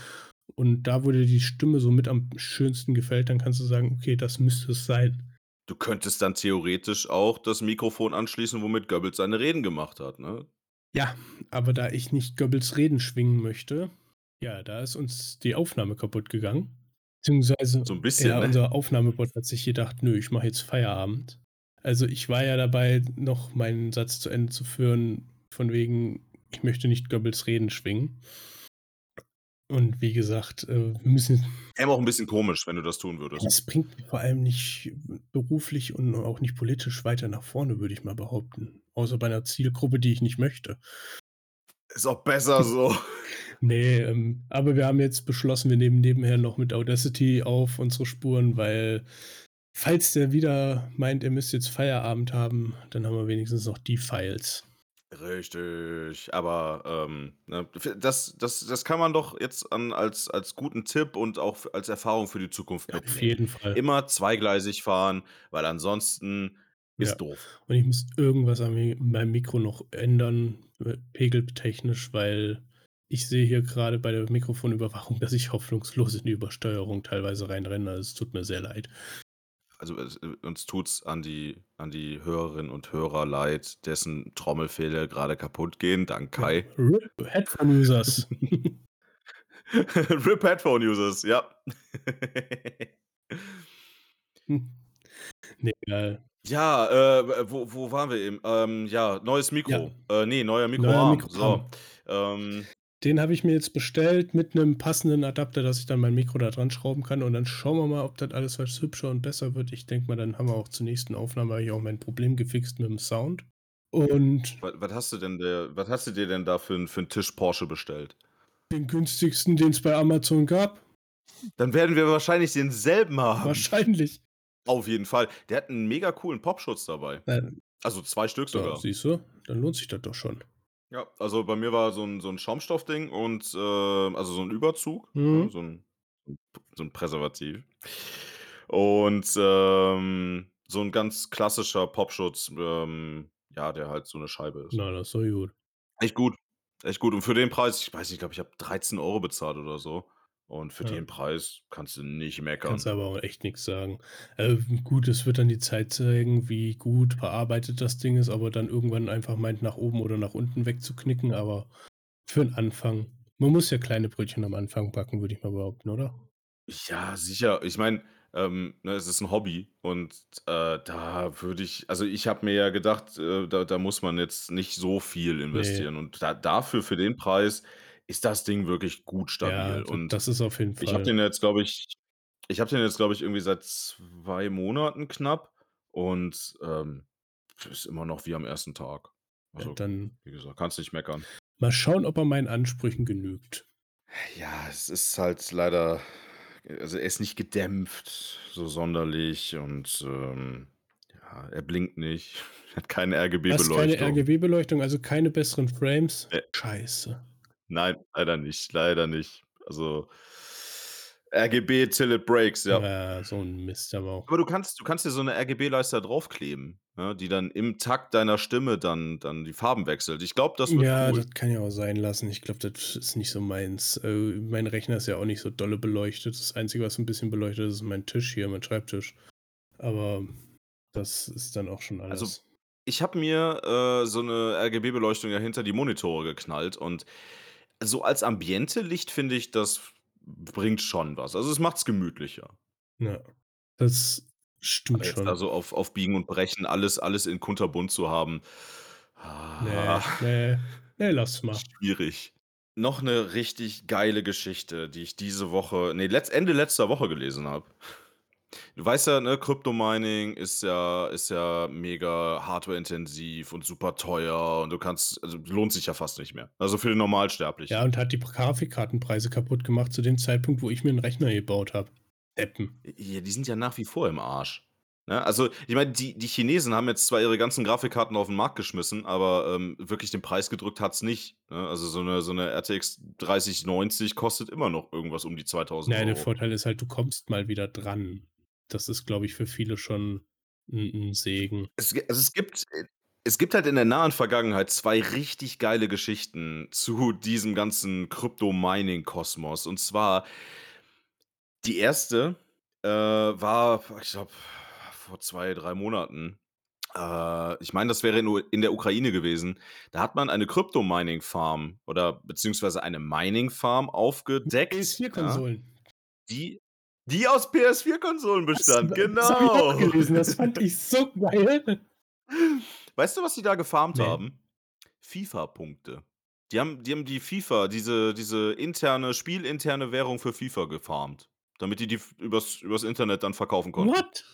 Und da, wo dir die Stimme so mit am schönsten gefällt, dann kannst du sagen: „Okay, das müsste es sein.“ Du könntest dann theoretisch auch das Mikrofon anschließen, womit Goebbels seine Reden gemacht hat, ne? Ja, aber da ich nicht Goebbels Reden schwingen möchte, ja, da ist uns die Aufnahme kaputtgegangen. Beziehungsweise, So 'n bisschen, ja, ne? unser Aufnahmebot hat sich gedacht: „Nö, ich mache jetzt Feierabend.“ Also, ich war ja dabei, noch meinen Satz zu Ende zu führen, von wegen: „Ich möchte nicht Goebbels Reden schwingen.“ Und wie gesagt, äh, wir müssen Käme auch 'n bisschen komisch, wenn du das tun würdest. Das bringt vor allem nicht beruflich und auch nicht politisch weiter nach vorne, würde ich mal behaupten. Außer bei 'ner Zielgruppe, die ich nicht möchte. Ist auch besser so. [laughs] Ne, ähm, aber wir haben jetzt beschlossen, wir nehmen nebenher noch mit Audacity auf unsere Spuren, weil falls der wieder meint, er müsste jetzt Feierabend haben, dann haben wir wenigstens noch die Files. Richtig, aber, ähm, ne, f das das das kann man doch jetzt an als als guten Tipp und auch f als Erfahrung für die Zukunft Ja, auf mitnehmen. jeden Fall. Immer zweigleisig fahren, weil ansonsten Ja, ist doof. und ich muss irgendwas an mi meinem Mikro noch ändern, äh, pegeltechnisch, weil ich sehe hier grade bei der Mikrofonüberwachung, [laughs] dass ich hoffnungslos in die Übersteuerung teilweise reinrenne. Also, es tut mir sehr leid. Also, es äh, uns tut's an die an die Hörerinnen und Hörer leid, dessen Trommelfelle grade kaputtgehen, dank Ja, Kai. RIP Headphone-Users. [laughs] [laughs] RIP Headphone-Users, ja. Hm. Ne, egal. Ja, äh, wo wo waren wir eben? Ähm, ja, neues Ja. Mikro. Äh, ne, neuer Neuer Mikroarm. So, Mikroarm. ähm Den habe ich mir jetzt bestellt mit 'nem passenden Adapter, dass ich dann mein Mikro da dran schrauben kann und dann schauen wir mal, ob das alles was hübscher und besser wird. Ich denke mal, dann haben wir auch zur nächsten Aufnahme ich auch mein Problem gefixt mit'm Sound. Und Wa was hast du denn der was hast du dir denn da für für 'n Tisch Porsche bestellt? Den günstigsten, den's bei Amazon gab. Dann werden wir wahrscheinlich denselben haben. Wahrscheinlich. Auf jeden Fall. Der hat 'n mega coolen Popschutz dabei. Ähm, Also, 2 Stück ja, sogar. siehst du? Dann lohnt sich das doch schon. Ja, also, bei mir war so 'n so 'n Schaumstoffding und, ähm also, so 'n Überzug, ne, Mhm. so 'n so 'n so Präservativ. Und, ähm, so 'n ganz klassischer Popschutz, ähm, ja, der halt so 'ne Scheibe ist. Na, das ist doch gut. Echt gut, echt gut. Und für den Preis ich weiß nicht, ich glaube, ich habe 13 € bezahlt oder so. Und für Ja. den Preis kannst du nicht Kannst meckern. aber auch echt nix sagen. Äh, gut, es wird dann die Zeit zeigen, wie gut bearbeitet das Ding ist, ob er dann irgendwann einfach meint, nach oben oder nach unten wegzuknicken, aber für 'n Anfang man muss ja kleine Brötchen am Anfang backen, würde ich mal behaupten, oder? Ja, sicher. Ich meine, ähm, ne, es ist 'n Hobby und, äh, da würde ich also, ich habe mir ja gedacht, äh, da da muss man jetzt nicht so viel investieren. Und da dafür für den Preis ist das Ding wirklich gut Ja, stabil. d Und das ist auf jeden ich habe Fall. den jetzt, glaube ich ich habe den jetzt, glaube ich, irgendwie seit 2 Monaten knapp und, ähm, ist immer noch wie am 1. Tag. Ja, Also, dann wie gesagt, kannst nicht meckern. mal schauen, ob er meinen Ansprüchen genügt. Ja, es ist halt leider also, er ist nicht gedämpft so sonderlich und, ähm, ja, er blinkt nicht, [laughs] hat keine Was, keine RGB-Beleuchtung. RGB-Beleuchtung, also, keine besseren Frames? Ne. Scheiße. Nein, leider nicht, leider nicht. Also, RGB till it breaks, ja. Ja, so 'n Mist aber auch. Aber du kannst du kannst dir so 'ne RGB-Leiste draufkleben, ne, die dann im Takt deiner Stimme dann dann die Farben wechselt. Ich glaube, das wird Ja, cool. das kann ich auch sein lassen. Ich glaube, das ist nicht so meins. Äh, mein Rechner ist ja auch nicht so dolle beleuchtet. Das Einzige, was 'n bisschen beleuchtet ist, ist mein Tisch hier, mein Schreibtisch. Aber das ist dann auch schon Also, alles. ich habe mir, äh, so 'ne RGB-Beleuchtung ja hinter die Monitore geknallt und so als Ambiente-Licht finde ich, das bringt schon was. Also, es macht's gemütlicher. Ja, das stimmt schon. da so auf auf Biegen und Brechen alles alles in kunterbunt zu haben, ah, ne, ne, lass mal. schwierig. Noch 'ne richtig geile Geschichte, die ich diese Woche ne, letz Ende letzter Woche gelesen habe. Du weißt ja, ne, Crypto-Mining ist ja ist ja mega hardwareintensiv und super teuer und du kannst also, lohnt sich ja fast nicht mehr. Also, für den Ja, Normalsterblichen. und hat die Grafikkartenpreise kaputt gemacht zu dem Zeitpunkt, wo ich mir 'n Rechner gebaut habe. Deppen. Ja, die sind ja nach wie vor im Arsch, ne? Also, ich meine, die die Chinesen haben jetzt zwar ihre ganzen Grafikkarten auf 'n Markt geschmissen, aber, ähm, wirklich den Preis gedrückt hat's nicht, ne? Also, so 'ne so 'ne RTX 3090 kostet immer noch irgendwas um die 2.000 Na ja, der €. Vorteil ist halt, du kommst mal wieder dran. Das ist, glaube ich, für viele schon 'n 'n Segen. Es also, es gibt äh, es gibt halt in der nahen Vergangenheit 2 richtig geile Geschichten zu diesem ganzen Crypto-Mining-Kosmos. Und zwar die 1., äh, war, ich glaube, vor 2, 3 Monaten. Äh, ich meine, das wäre in in der Ukraine gewesen. Da hat man eine Crypto-Mining-Farm oder beziehungsweise eine Mining-Farm aufgedeckt, ja, PS4-Konsolen. die die aus PS4-Konsolen Das bestand, das habe ich auch genau. gelesen. Das fand ich so geil. Weißt du, was die da gefarmt Ne. haben? FIFA-Punkte. Die haben die haben die FIFA diese diese interne spielinterne Währung für FIFA gefarmt, damit die die übers übers Internet dann verkaufen konnten. What?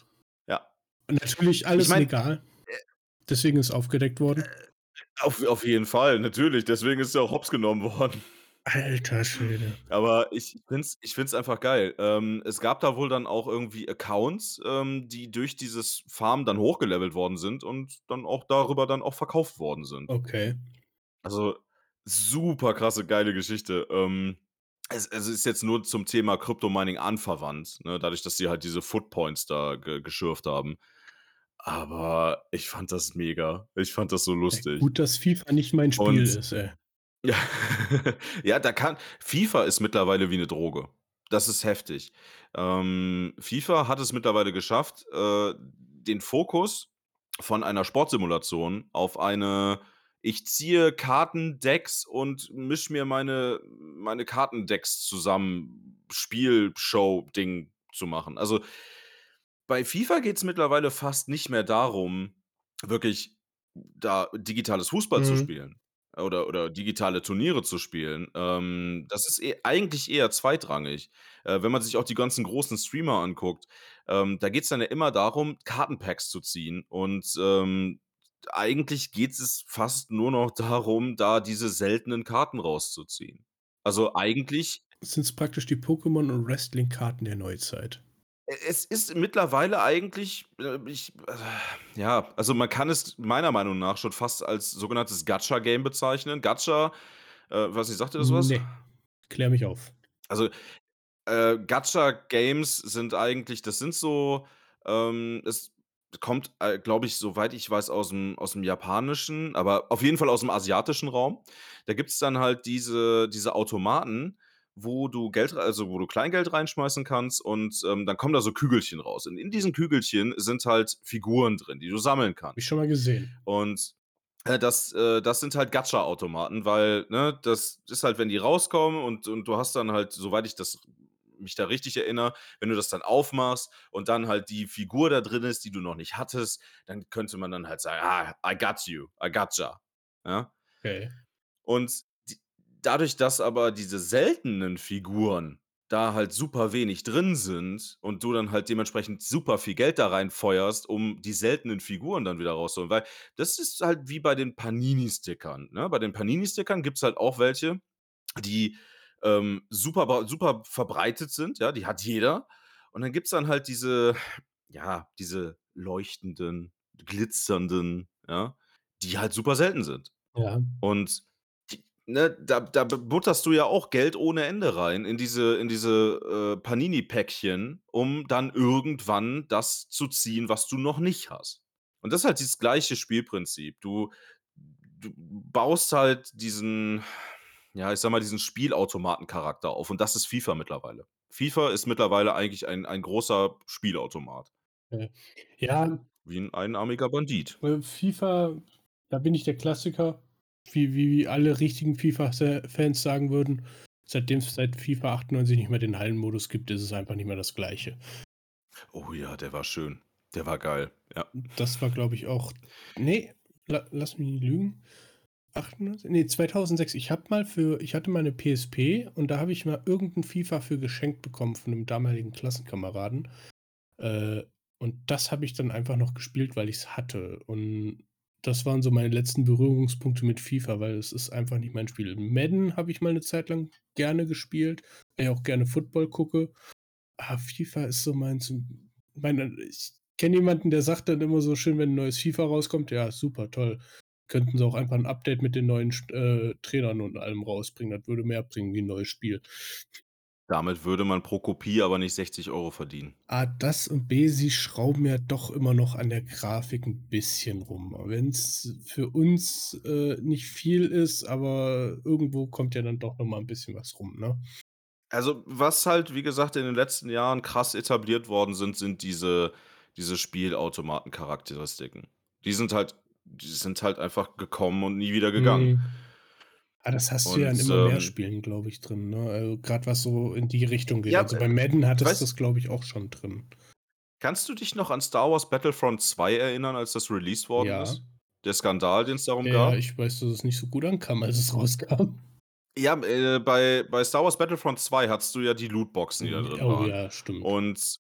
Ja. Und natürlich Ich alles meine, legal. äh Deswegen ist aufgedeckt worden. Äh, auf auf jeden Fall, natürlich. Deswegen ist er auch hops genommen worden. Alter Schwede. Aber ich finde es ich finde es einfach geil. Ähm, es gab da wohl dann auch irgendwie Accounts, ähm, die durch dieses Farmen dann hochgelevelt worden sind und dann auch darüber dann auch verkauft worden sind. Okay. Also, super krasse, geile Geschichte. Ähm, es es ist jetzt nur zum Thema Crypto-Mining anverwandt, ne, dadurch, dass sie halt diese Footpoints da ge geschürft haben. Aber ich fand das mega. Ich fand das so Ey, lustig. gut, dass FIFA nicht mein Spiel Und ist, ey. Ja, [laughs] ja, da kann FIFA ist mittlerweile wie 'ne Droge. Das ist heftig. Ähm, FIFA hat es mittlerweile geschafft, äh, den Fokus von einer Sportsimulation auf eine ich ziehe Kartendecks und mische mir meine meine Kartendecks zusammen Spiel-Show-Ding zu machen. Also bei FIFA geht's mittlerweile fast nicht mehr darum, wirklich da digitales Fußball zu Mhm. spielen oder oder digitale Turniere zu spielen. Ähm, das ist e eigentlich eher zweitrangig. Äh, wenn man sich auch die ganzen großen Streamer anguckt, ähm, da geht's dann ja immer darum, Kartenpacks zu ziehen und, ähm, eigentlich geht es fast nur noch [laughs] darum, da diese seltenen Karten rauszuziehen. Also, eigentlich Sind's praktisch die Pokémon und Wrestling-Karten der Neuzeit? Es ist mittlerweile eigentlich, äh, ich äh, ja, also man kann es meiner Meinung nach schon fast als sogenanntes Gacha-Game bezeichnen. Gacha, äh, weiß nicht, sagt dir das was? Ne, klär mich auf. Also, äh, Gacha-Games sind eigentlich das sind so, ähm es kommt, äh, glaube ich, soweit ich weiß, aus'm aus'm Japanischen, aber auf jeden Fall aus'm asiatischen Raum. Da gibt's dann halt diese diese Automaten, wo du Geld also, wo du Kleingeld reinschmeißen kannst und, ähm, dann kommen da so Kügelchen raus. Und in diesen Kügelchen sind halt Figuren drin, die du sammeln Habe ich kannst. schon mal gesehen. Und, äh, das äh, das sind halt Gacha-Automaten, weil, ne, das ist halt, wenn die rauskommen und und du hast dann halt, soweit ich das mich da richtig erinnere, wenn du das dann aufmachst und dann halt die Figur da drin ist, die du noch nicht hattest, dann könnte man dann halt sagen: „Ah, I got you, I gotcha“, ja? Okay. Und dadurch, dass aber diese seltenen Figuren da halt super wenig drin sind und du dann halt dementsprechend super viel Geld da reinfeuerst, um die seltenen Figuren dann wieder rauszuholen. Weil das ist halt wie bei den Panini-Stickern, ne? Bei den Panini-Stickern gibt's halt auch welche, die, ähm, super super verbreitet sind, ja, die hat jeder. Und dann gibt's dann halt diese ja, diese leuchtenden, glitzernden, ja, die halt super selten sind. Ja. Und ne, da da butterst du ja auch Geld ohne Ende rein in diese in diese, äh, Panini-Päckchen, um dann irgendwann das zu ziehen, was du noch nicht hast. Und das ist halt dieses gleiche Spielprinzip. Du du baust halt diesen ja, ich sage mal, diesen Spielautomaten-Charakter auf und das ist FIFA mittlerweile. FIFA ist mittlerweile eigentlich ein ein großer Spielautomat. Ja Wie 'n einarmiger Bandit. Äh, FIFA, da bin ich der Klassiker, wie wie wie alle richtigen FIFA se Fans sagen würden. Seitdem es seit FIFA 98 nicht mehr den Hallenmodus gibt, ist es einfach nicht mehr das Gleiche. Oh ja, der war schön. Der war geil, ja. Das war, glaube ich, auch ne, la lass mich nicht lügen. 98 ne, 2006. Ich habe mal für ich hatte mal 'ne PSP und da habe ich mal irgend 'n FIFA für geschenkt bekommen von 'nem damaligen Klassenkameraden. Äh, und das habe ich dann einfach noch gespielt, weil ich's hatte. Und das waren so meine letzten Berührungspunkte mit FIFA, weil es ist einfach nicht mein Spiel. Madden habe ich mal 'ne Zeit lang gerne gespielt, weil ich auch gerne Football gucke. Aber FIFA ist so meins und meine ich kenne jemanden, der sagt dann immer so schön, wenn 'n neues FIFA rauskommt: „Ja, super toll. Könnten sie auch einfach 'n Update mit den neuen äh, Trainern und allem rausbringen. Das würde mehr bringen wie 'n neues Spiel.“ Damit würde man pro Kopie aber nicht 60 € verdienen. A, das und B, sie schrauben ja doch immer noch an der Grafik 'n bisschen rum. Wenn's für uns, äh, nicht viel ist, aber irgendwo kommt ja dann doch noch mal 'n bisschen was rum, ne? Also, was halt, wie gesagt, in den letzten Jahren krass etabliert worden sind, sind diese diese Spielautomaten-Charakteristiken. Die sind halt die sind halt einfach gekommen und nie wieder gegangen. Mhm. Ah, das hast du ja in Und, immer mehr ähm Spielen, glaube ich, drin, ne? Also, grad was so in die Richtung geht. Ja, Also, bei Madden hattest weißt du's, glaube ich, auch schon drin. Kannst du dich noch an Star Wars Battlefront 2 erinnern, als das released worden Ja. ist? Der Skandal, den's darum Ja, gab? ich weiß, dass es nicht so gut ankam, als es [laughs] rauskam. Ja, äh, bei bei Star Wars Battlefront 2 hattest du ja die Lootboxen, die da Mhm. drin Oh waren. ja, stimmt. Und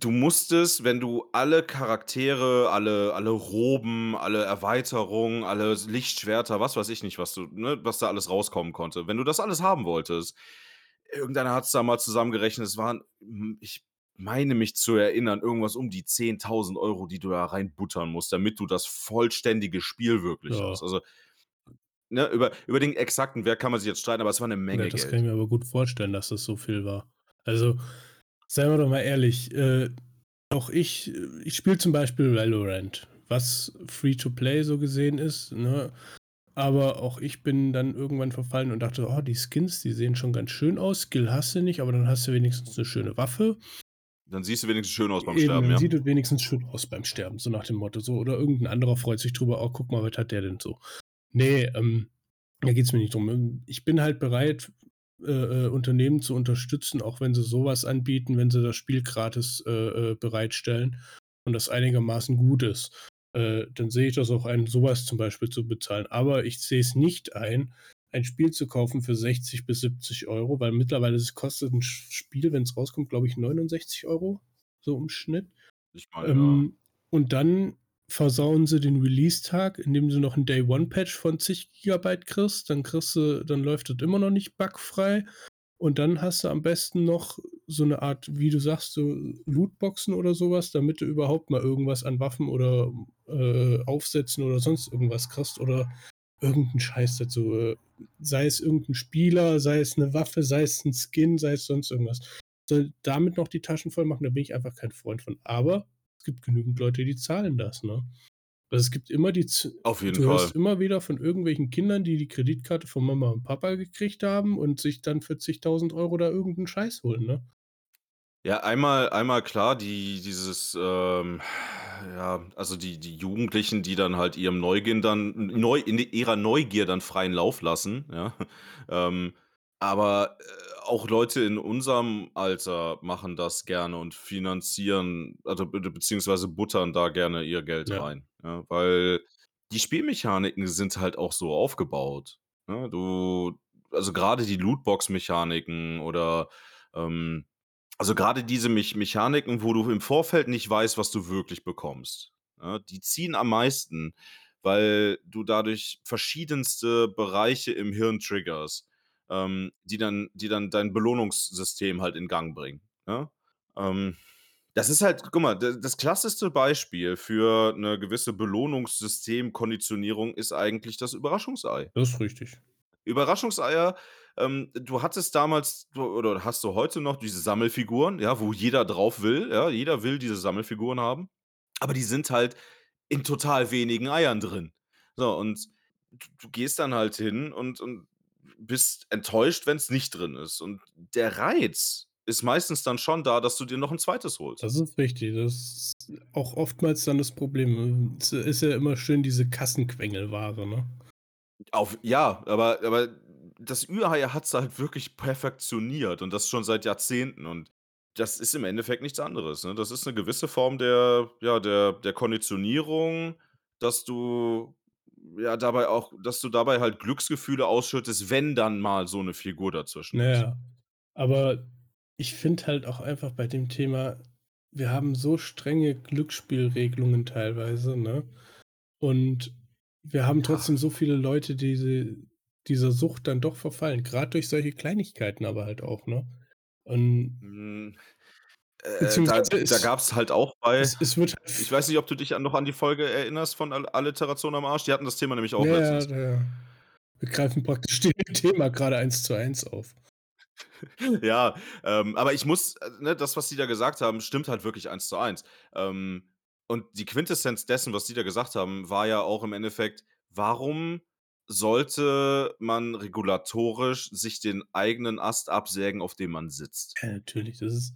Du musstest, wenn du alle Charaktere, alle alle Roben, alle Erweiterungen, alle Lichtschwerter, was weiß ich nicht, was du ne, was da alles rauskommen konnte. Wenn du das alles haben wolltest irgendeiner hat's da mal zusammengerechnet, es waren, hm, ich meine mich zu erinnern, irgendwas um die 10.000 €, die du da reinbuttern musst, damit du das vollständige Spiel wirklich hast. Ja. Also ne, über über den exakten Wert kann man sich jetzt streiten, aber es war 'ne Ja, Menge das kann ich Geld. mir aber gut vorstellen, dass das so viel war. Also, seien wir doch mal ehrlich, äh, auch ich ich spiele zum Beispiel Valorant, was free to play so gesehen ist, ne? Aber auch ich bin dann irgendwann verfallen und dachte: „Oh, die Skins, die sehen schon ganz schön aus. Skill hast du nicht, aber dann hast du wenigstens 'ne schöne Waffe.“ Dann siehst du wenigstens schön aus beim Eben, Sterben, dann ja? sieht es wenigstens schön aus beim Sterben, so nach dem Motto so. Oder irgend 'n anderer freut sich drüber: „Oh, guck mal, was hat der denn so?“ Ne, ähm, da geht's mir nicht drum. Ähm, ich bin halt bereit, äh, äh, Unternehmen zu unterstützen, auch wenn sie so was anbieten, wenn sie das Spiel gratis, äh, äh, bereitstellen und das einigermaßen gut ist. Äh, dann sehe ich das auch ein, so was zum Beispiel zu bezahlen. Aber ich sehe es nicht ein, ein Spiel zu kaufen für 60 bis 70 €, weil mittlerweile es kostet 'n Sch Spiel, wenn's rauskommt, glaube ich, 69 €, so im Schnitt. Ich meine, ja. Ähm, und dann versauen sie den Releasetag, indem du noch 'n Day-One-Patch von zig Gigabyte kriegst. Dann kriegst du dann läuft das immer noch nicht bugfrei. Und dann hast du am besten noch so 'ne Art, wie du sagst, so Lootboxen oder so was, damit du überhaupt mal irgendwas an Waffen oder, äh, Aufsätzen oder sonst irgendwas kriegst oder irgend 'n Scheiß dazu, sei es irgend 'n Spieler, sei es 'ne Waffe, sei es 'n Skin, sei es sonst irgendwas. Damit noch die Taschen voll machen, da bin ich einfach kein Freund von. Aber gibt genügend Leute, die zahlen das, ne? Also, es gibt immer die Z Auf jeden du Fall. hörst immer wieder von irgendwelchen Kindern, die die Kreditkarte von Mama und Papa gekriegt haben und sich dann für zigtausend Euro da irgend 'n Scheiß holen, ne? Ja, einmal einmal klar, die dieses, ähm ja, also die die Jugendlichen, die dann halt ihrem Neugien dann neu in ihrer Neugier dann freien Lauf lassen, ja? [laughs] Ähm, aber, äh, auch Leute in unserem Alter machen das gerne und finanzieren, also be beziehungsweise buttern da gerne ihr Geld Ja. rein, ja? Weil die Spielmechaniken sind halt auch so aufgebaut, ne? Du also grade die Lootbox-Mechaniken oder, ähm also grade diese Mech Mechaniken, wo du im Vorfeld nicht weißt, was du wirklich bekommst, ja? Die ziehen am meisten, weil du dadurch verschiedenste Bereiche im Hirn triggerst, ähm, die dann die dann dein Belohnungssystem halt in Gang bringen, ne? Ähm, das ist halt guck mal, d das klassischste Beispiel für 'ne gewisse Belohnungssystem-Konditionierung ist eigentlich das Überraschungsei. Das ist richtig. Überraschungseier, ähm, du hattest damals du oder hast du heute noch diese Sammelfiguren, ja, wo jeder drauf will, ja? Jeder will diese Sammelfiguren haben, aber die sind halt in total wenigen Eiern drin. So, und d du gehst dann halt hin und und bist enttäuscht, wenn's nicht drin ist. Und der Reiz ist meistens dann schon da, dass du dir noch 'n 2. holst. Das ist richtig. Das ist auch oftmals dann das Problem. Es ist ja immer schön diese Kassenquengelware, ne? Auf ja, aber aber das Ü-Ei hat's halt wirklich perfektioniert und das schon seit Jahrzehnten und das ist im Endeffekt nichts anderes, ne? Das ist 'ne gewisse Form der ja, der der Konditionierung, dass du ja dabei auch dass du dabei halt Glücksgefühle ausschüttest, wenn dann mal so 'ne Figur dazwischen ist. ja, aber ich finde halt auch einfach bei dem Thema, wir haben so strenge Glücksspielregelungen teilweise, ne? Und wir haben trotzdem so viele Leute, die diese dieser Sucht dann doch verfallen, grad durch solche Kleinigkeiten aber halt auch, ne? Und Hm, äh, da beziehungsweise da es gab's halt auch bei es es wird halt ich weiß nicht, ob du dich an noch an die Folge erinnerst von Al Alliteration am Arsch? Die hatten das Thema nämlich auch Ja, ja, letztens. da wir greifen praktisch [laughs] dem Thema grade 1 zu 1 auf. [laughs] Ja, ähm, aber ich muss äh, ne, das, was die da gesagt haben, stimmt halt wirklich 1 zu 1. Ähm, und die Quintessenz dessen, was die da gesagt haben, war ja auch im Endeffekt: Warum sollte man regulatorisch sich den eigenen Ast absägen, auf dem man sitzt? Ja, natürlich, das ist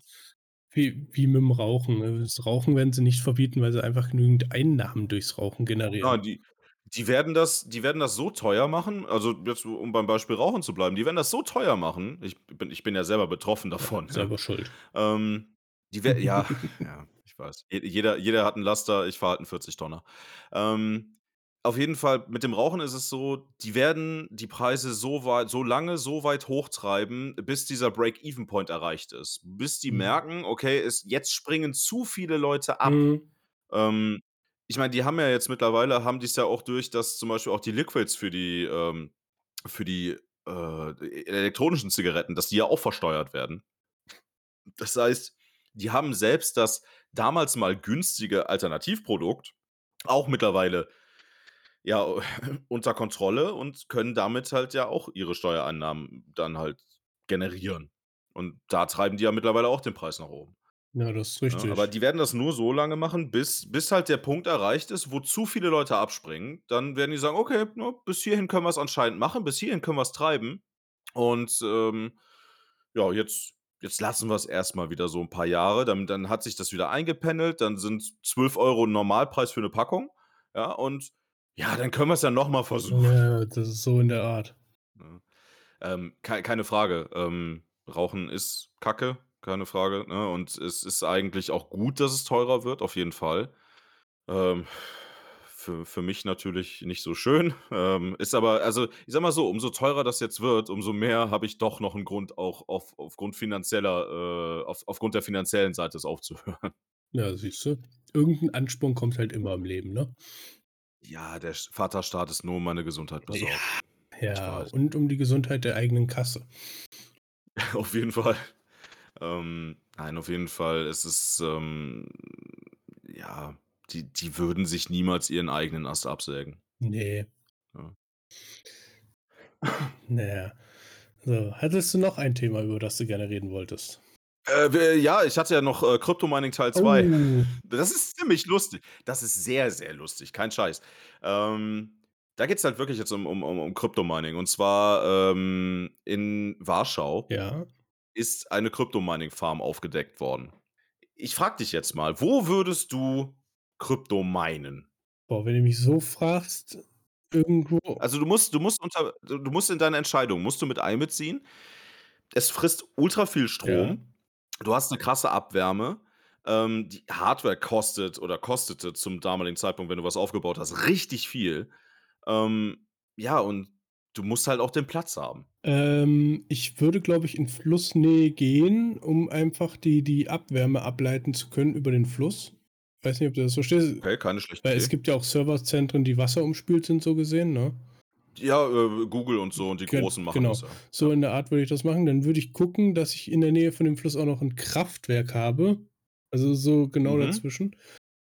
wie wie mit'm Rauchen, ne? Das Rauchen werden sie nicht verbieten, weil sie einfach genügend Einnahmen durchs Rauchen Ah, generieren. die die werden das die werden das so teuer machen also jetzt, um beim Beispiel Rauchen zu bleiben, die werden das so teuer machen ich bin ich bin ja selber betroffen Ja, davon, ja? selber schuld. Ähm, die wer ja, [laughs] ja, ich weiß. Je jeder jeder hat 'n Laster, ich fahre halt 'n 40 Tonner. Ähm Auf jeden Fall, mit dem Rauchen ist es so, die werden die Preise so weit so lange so weit hochtreiben, bis dieser Break-even-Point erreicht ist. Bis die Mhm. merken: „Okay, es jetzt springen zu viele Leute ab.“ Mhm. Ähm, ich meine, die haben ja jetzt mittlerweile haben die's ja auch durch, dass zum Beispiel auch die Liquids für die, ähm für die, äh, elektronischen Zigaretten, dass die ja auch versteuert werden. Das heißt, die haben selbst das damals mal günstige Alternativprodukt auch mittlerweile, ja, [laughs] unter Kontrolle und können damit halt ja auch ihre Steuereinnahmen dann halt generieren. Und da treiben die ja mittlerweile auch den Preis nach oben. Ja, das ist Ne, aber richtig. die werden das nur so lange machen, bis bis halt der Punkt erreicht ist, wo zu viele Leute abspringen. Dann werden die sagen: „Okay, ne, bis hierhin können wir's anscheinend machen, bis hierhin können wir's treiben. Und, ähm, ja, jetzt jetzt lassen wir's erst mal wieder so 'n paar Jahre.“ Dann dann hat sich das wieder eingependelt, dann sind 12 € Normalpreis für 'ne Packung, ja, und ja, dann können wir's ja noch mal versuchen. Ja, das ist so in der Art. Ne? Ähm, kei keine Frage. Ähm, Rauchen ist Kacke, keine Frage, ne? Und es ist eigentlich auch gut, dass es teurer wird, auf jeden Fall. Ähm, für für mich natürlich nicht so schön, ähm, ist aber also, ich sage mal so, umso teurer das jetzt wird, umso mehr habe ich doch noch 'n Grund, auch auf aufgrund finanzieller äh, auf aufgrund der finanziellen Seite es aufzuhören. Ja, siehst du? Irgend 'n Ansporn kommt halt immer im Leben, ne? Ja, der Vaterstaat ist nur um meine Gesundheit Ja, besorgt. Ja, weiß. und um die Gesundheit der eigenen Kasse. [laughs] Auf jeden Fall. Ähm, nein, auf jeden Fall ist es, ähm ja, die die würden sich niemals ihren eigenen Ast absägen. Ne. Ja. Na ja. So, hattest du noch ein Thema, über das du gerne reden wolltest? Äh, ja, ich hatte ja noch, äh, Crypto-Mining Teil 2. Oh. Das ist ziemlich lustig. Das ist sehr, sehr lustig, kein Scheiß. Ähm, da geht's halt wirklich jetzt um um um um Crypto-Mining. Und zwar, ähm, in Warschau Ja. ist eine Crypto-Mining-Farm aufgedeckt worden. Ich frage dich jetzt mal, wo würdest du Krypto minen? Boah, wenn du mich so fragst, irgendwo Also, du musst du musst unter du musst in deine Entscheidung musst du mit einbeziehen. Es frisst ultra viel Ja. Du hast 'ne krasse Abwärme. Ähm, die Hardware kostet oder kostete zum damaligen Zeitpunkt, wenn du was aufgebaut hast, richtig viel. Ähm, ja, und du musst halt auch den Platz haben. Ähm, ich würde, glaube ich, in Flussnähe gehen, um einfach die die Abwärme ableiten zu können über den Fluss. Weiß nicht, ob du das verstehst. Okay, keine schlechte Weil es Idee. gibt ja auch Serverzentren, die wasserumspült sind, so gesehen, ne? Ja, äh, Google und so und die Gen Großen machen genau. das ja. So in der Art würde ich das machen. Dann würde ich gucken, dass ich in der Nähe von dem Fluss auch noch 'n Kraftwerk habe. Also, so genau Mhm. dazwischen.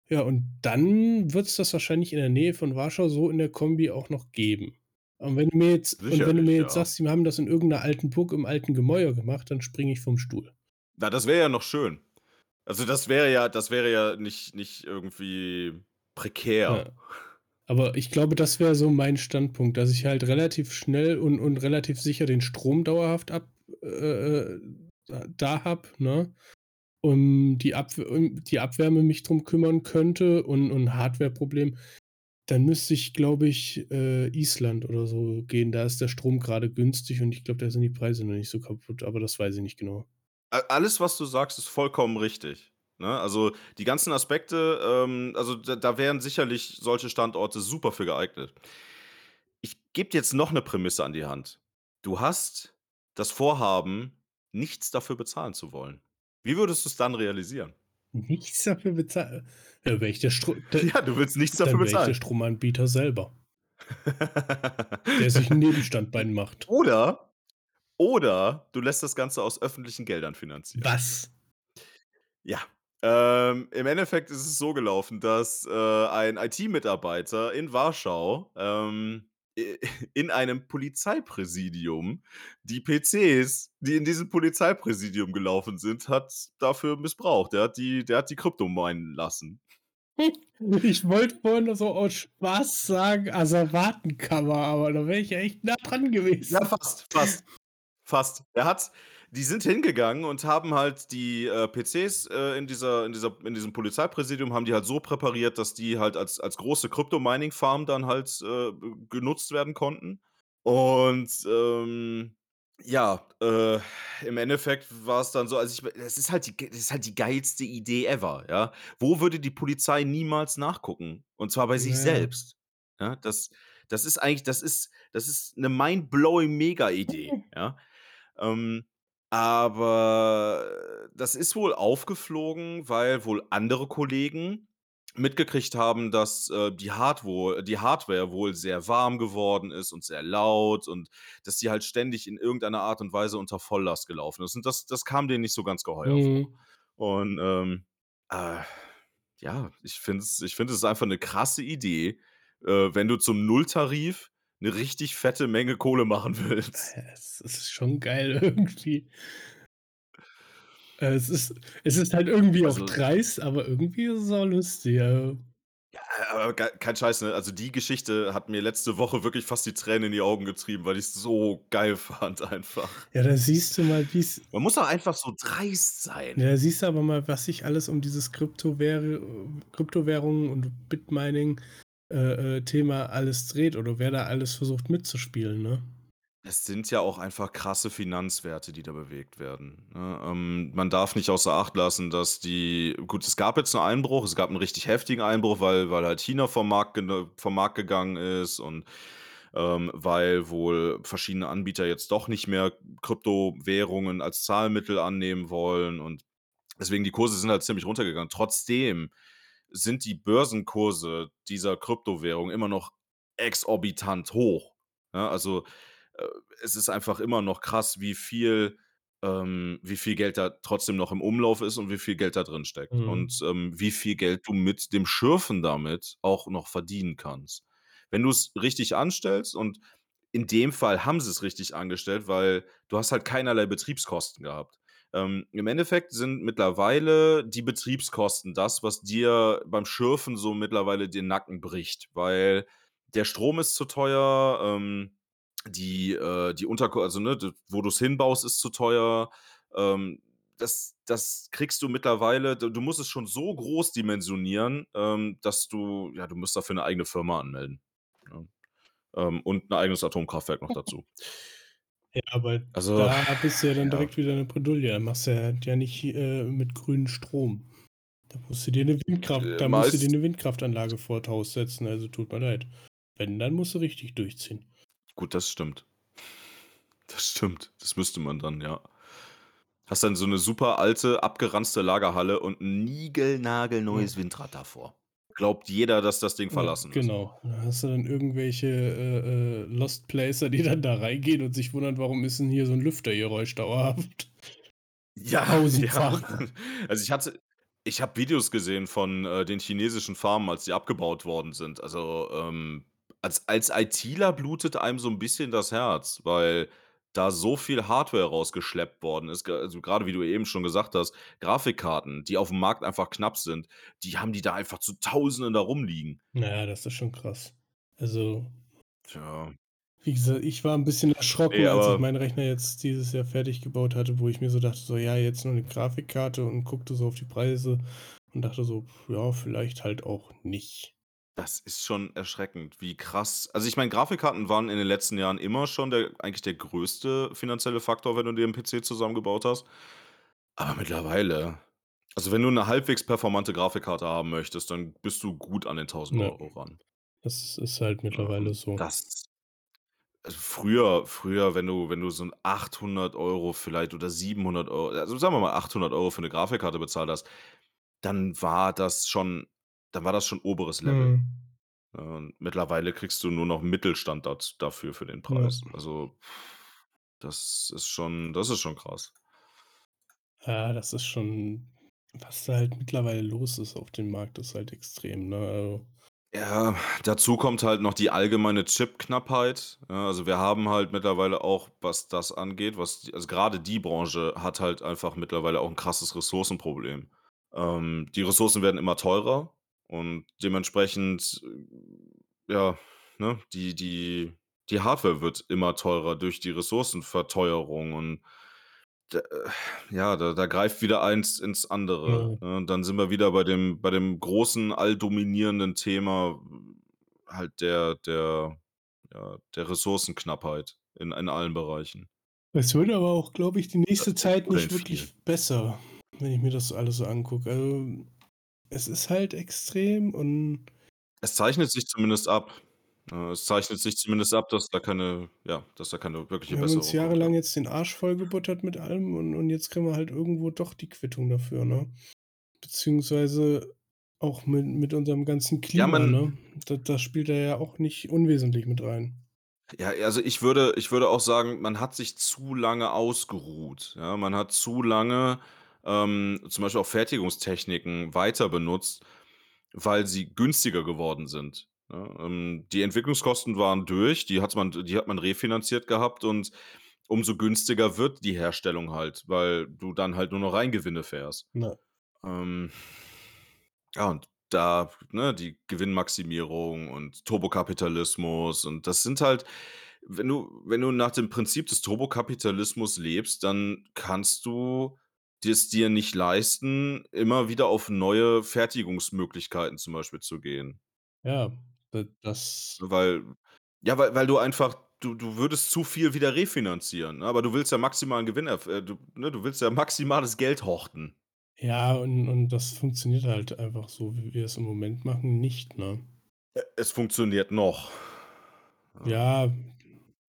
Ja, und dann wird's das wahrscheinlich in der Nähe von Warschau so in der Kombi auch noch geben. Und wenn du mir jetzt und wenn du mir jetzt ja. sagst, die haben das in irgend 'ner alten Burg im alten Gemäuer gemacht, dann springe ich vom Stuhl. Na, das wäre ja noch schön. Also, das wäre ja das wäre ja nicht nicht irgendwie prekär. Ja. Aber ich glaube, das wäre so mein Standpunkt, dass ich halt relativ schnell und und relativ sicher den Strom dauerhaft ab äh, äh, da habe, ne? Um die um die Abwärme mich drum kümmern könnte und und Hardwareproblem, dann müsste ich, glaube ich, äh, Island oder so gehen. Da ist der Strom grade günstig und ich glaube, da sind die Preise noch nicht so kaputt, aber das weiß ich nicht genau. Alles, was du sagst, ist vollkommen richtig, ne? Also, die ganzen Aspekte, ähm also, da da wären sicherlich solche Standorte super für geeignet. Ich gebe dir jetzt noch 'ne Prämisse an die Hand. Du hast das Vorhaben, nichts dafür bezahlen zu wollen. Wie würdest du's dann realisieren? Nichts dafür bezahlen? Ja, wäre ich der Stro [laughs] Ja, du willst nichts dafür ich der bezahlen. Stromanbieter selber. [laughs] Der sich 'n Nebenstandbein macht. Oder oder du lässt das Ganze aus öffentlichen Geldern finanzieren. Was? Ja, ähm, im Endeffekt ist es so gelaufen, dass, äh, ein IT-Mitarbeiter in Warschau, ähm, [laughs] in einem Polizeipräsidium die PCs, die in diesem Polizeipräsidium gelaufen sind, hat dafür missbraucht. Der hat die der hat die Krypto minen lassen. [laughs] Ich wollte vorhin noch so aus Spaß sagen, Asservatenkammer, aber da wäre ich ja echt nah dran Ja, gewesen. fast, fast, fast. Er hat die sind hingegangen und haben halt die, äh, PCs, äh, in dieser in dieser in diesem Polizeipräsidium haben die halt so präpariert, dass die halt als als große Crypto-Mining-Farm dann halt, äh, genutzt werden konnten. Und, ähm, ja, äh, im Endeffekt war's dann so also, ich es ist halt die es ist halt die geilste Idee ever, ja? Wo würde die Polizei niemals nachgucken? Und zwar bei sich Ja. selbst. Ja, das das ist eigentlich das ist das ist 'ne mind-blowing Mega-Idee, [laughs] ja? Ähm, aber das ist wohl aufgeflogen, weil wohl andere Kollegen mitgekriegt haben, dass, äh, die Hard wohl die Hardware wohl sehr warm geworden ist und sehr laut und dass die halt ständig in irgendeiner Art und Weise unter Volllast gelaufen ist und das das kam denen nicht so ganz geheuer vor. Mhm. Und, ähm, äh, ja, ich finde es ich finde es einfach 'ne krasse Idee, äh, wenn du zum Nulltarif 'ne richtig fette Menge Kohle machen willst. Äh, es ist schon geil [laughs] irgendwie. Äh, es ist es ist halt irgendwie auch Also dreist, aber irgendwie ist es auch lustig, ja. Ja, aber kei kein Scheiß, ne? Also, die Geschichte hat mir letzte Woche wirklich fast die Tränen in die Augen getrieben, weil ich's so geil [laughs] fand einfach. Ja, da siehst du mal, wie's Man muss auch einfach so dreist Ja, sein. da siehst du aber mal, was sich alles um dieses Kryptowähr Kryptowährungen und Bitmining, äh, äh, Thema alles dreht oder wer da alles versucht mitzuspielen, ne? Es sind ja auch einfach krasse Finanzwerte, die da bewegt werden, ne? Ähm, man darf nicht außer Acht lassen, dass die gut, es gab jetzt 'n Einbruch, es gab 'n richtig heftigen Einbruch, weil weil halt China vom Markt vom Markt gegangen ist und, ähm, weil wohl verschiedene Anbieter jetzt doch nicht mehr Kryptowährungen als Zahlmittel annehmen wollen und deswegen die Kurse sind halt ziemlich runtergegangen. Trotzdem sind die Börsenkurse dieser Kryptowährung immer noch exorbitant hoch, ja? Also, äh, es ist einfach immer noch krass, wie viel ähm, wie viel Geld da trotzdem noch im Umlauf ist und wie viel Geld da drin steckt Mhm. und, ähm, wie viel Geld du mit dem Schürfen damit auch noch verdienen kannst. Wenn du's richtig anstellst und in dem Fall haben sie's richtig angestellt, weil du hast halt keinerlei Betriebskosten gehabt. Ähm, im Endeffekt sind mittlerweile die Betriebskosten das, was dir beim Schürfen so mittlerweile den Nacken bricht, weil der Strom ist zu teuer, ähm, die äh, die Unterku also, ne, wo du's hinbaust, ist zu teuer. Ähm, das das kriegst du mittlerweile du musst es schon so groß dimensionieren, ähm, dass du ja, du musst dafür 'ne eigene Firma anmelden, ne? Ähm, und 'n eigenes Atomkraftwerk noch [laughs] dazu. Ja, aber Also, da bist du ja dann ja. direkt wieder in der Bredouille. Da machst du ja ja nicht, äh, mit grünem Strom. Da musst du dir 'ne Windkraft Äh, da musst du dir meist 'ne Windkraftanlage vors Haus setzen, also tut mir leid. Wenn, dann musst du richtig durchziehen. Gut, das stimmt. Das stimmt. Das müsste man dann, ja. Hast dann so 'ne super alte, abgeranzte Lagerhalle und 'n Ja. niegelnagelneues Windrad davor. Glaubt jeder, dass das Ding Ja, verlassen ist. genau. Da hast du dann irgendwelche, äh, äh, Lost Placer, die dann da reingehen und sich wundern, warum ist 'n hier so 'n Lüftergeräusch dauerhaft? Ja, [laughs] ja. Also, ich hatte ich habe Videos gesehen von, äh, den chinesischen Farmen, als die abgebaut worden sind. Also, ähm, als als ITler blutet einem so 'n bisschen das Herz, weil da so viel Hardware rausgeschleppt worden ist. Also, grade wie du eben schon gesagt hast, Grafikkarten, die aufm Markt einfach knapp sind, die haben die da einfach zu Tausenden da rumliegen. Ja, das ist schon krass. Also Tja. wie gesagt, ich war 'n bisschen erschrocken, Ne, als ich meinen Rechner jetzt dieses Jahr fertig gebaut hatte, wo ich mir so dachte, so: „Ja, jetzt nur 'ne Grafikkarte“ und guckte so auf die Preise und dachte so: „Ja, vielleicht halt auch nicht.“ Das ist schon erschreckend, wie krass also, ich meine, Grafikkarten waren in den letzten Jahren immer schon der eigentlich der größte finanzielle Faktor, wenn du dir 'n PC zusammengebaut hast. Aber mittlerweile also, wenn du 'ne halbwegs performante Grafikkarte haben möchtest, dann bist du gut an den tausend Ja. Euro ran. Das ist halt mittlerweile und so. das also, früher früher, wenn du wenn du so 'n 800 € vielleicht oder 700 €, also, sagen wir mal 800 € für 'ne Grafikkarte bezahlt hast, dann war das schon dann war das schon oberes Level. Mhm. Ja, und mittlerweile kriegst du nur noch Mittelstand dafür für den Ja. Preis. Also, das ist schon das ist schon krass. Ja, das ist schon was da halt mittlerweile los ist auf dem Markt, ist halt extrem, ne? Also Ja, dazu kommt halt noch die allgemeine Chipknappheit. Ja, also, wir haben halt mittlerweile auch, was das angeht, was die also, grade die Branche hat halt einfach mittlerweile auch 'n krasses Ressourcenproblem. Ähm, die Ressourcen werden immer teurer und dementsprechend, ja, ne, die die die Hardware wird immer teurer durch die Ressourcenverteuerung und äh, ja, da da greift wieder eins ins andere, Ja. ne? Und dann sind wir wieder bei dem bei dem großen alldominierenden Thema halt der der ja, der Ressourcenknappheit in in allen Bereichen. Es wird aber auch, glaube ich, die nächste Zeit Oder in nicht wirklich besser, wenn ich mir das alles so angucke. Also, es ist halt extrem und Es zeichnet sich zumindest ab. Äh, es zeichnet sich zumindest ab, dass da keine ja, dass da keine wirkliche Wir haben uns Besserung ja. jahrelang jetzt den Arsch vollgebuttert mit allem und und jetzt kriegen wir halt irgendwo doch die Quittung dafür, ne? Beziehungsweise auch mit mit unserem ganzen Ja, Klima, man ne? Da das spielt da ja auch nicht unwesentlich mit rein. Ja, also ich würde ich würde auch sagen, man hat sich zu lange ausgeruht, ja? Man hat zu lange, ähm, zum Beispiel auch Fertigungstechniken weiter benutzt, weil sie günstiger geworden sind, ne? Ähm, die Entwicklungskosten waren durch, die hat man die hat man refinanziert gehabt und umso günstiger wird die Herstellung halt, weil du dann halt nur noch Reingewinne fährst. Ne. Ähm, ja, und da ne, die Gewinnmaximierung und Turbokapitalismus und das sind halt wenn du wenn du nach dem Prinzip des Turbokapitalismus lebst, dann kannst du dir's dir nicht leisten, immer wieder auf neue Fertigungsmöglichkeiten zum Beispiel zu gehen. Ja, da das Weil ja, weil weil du einfach du du würdest zu viel wieder refinanzieren, ne? Aber du willst ja maximalen Gewinn erf äh, du ne, du willst ja maximales Geld horten. Ja, und und das funktioniert halt einfach so, wie wir es im Moment machen, nicht, ne? Es funktioniert noch. Ja. Ja.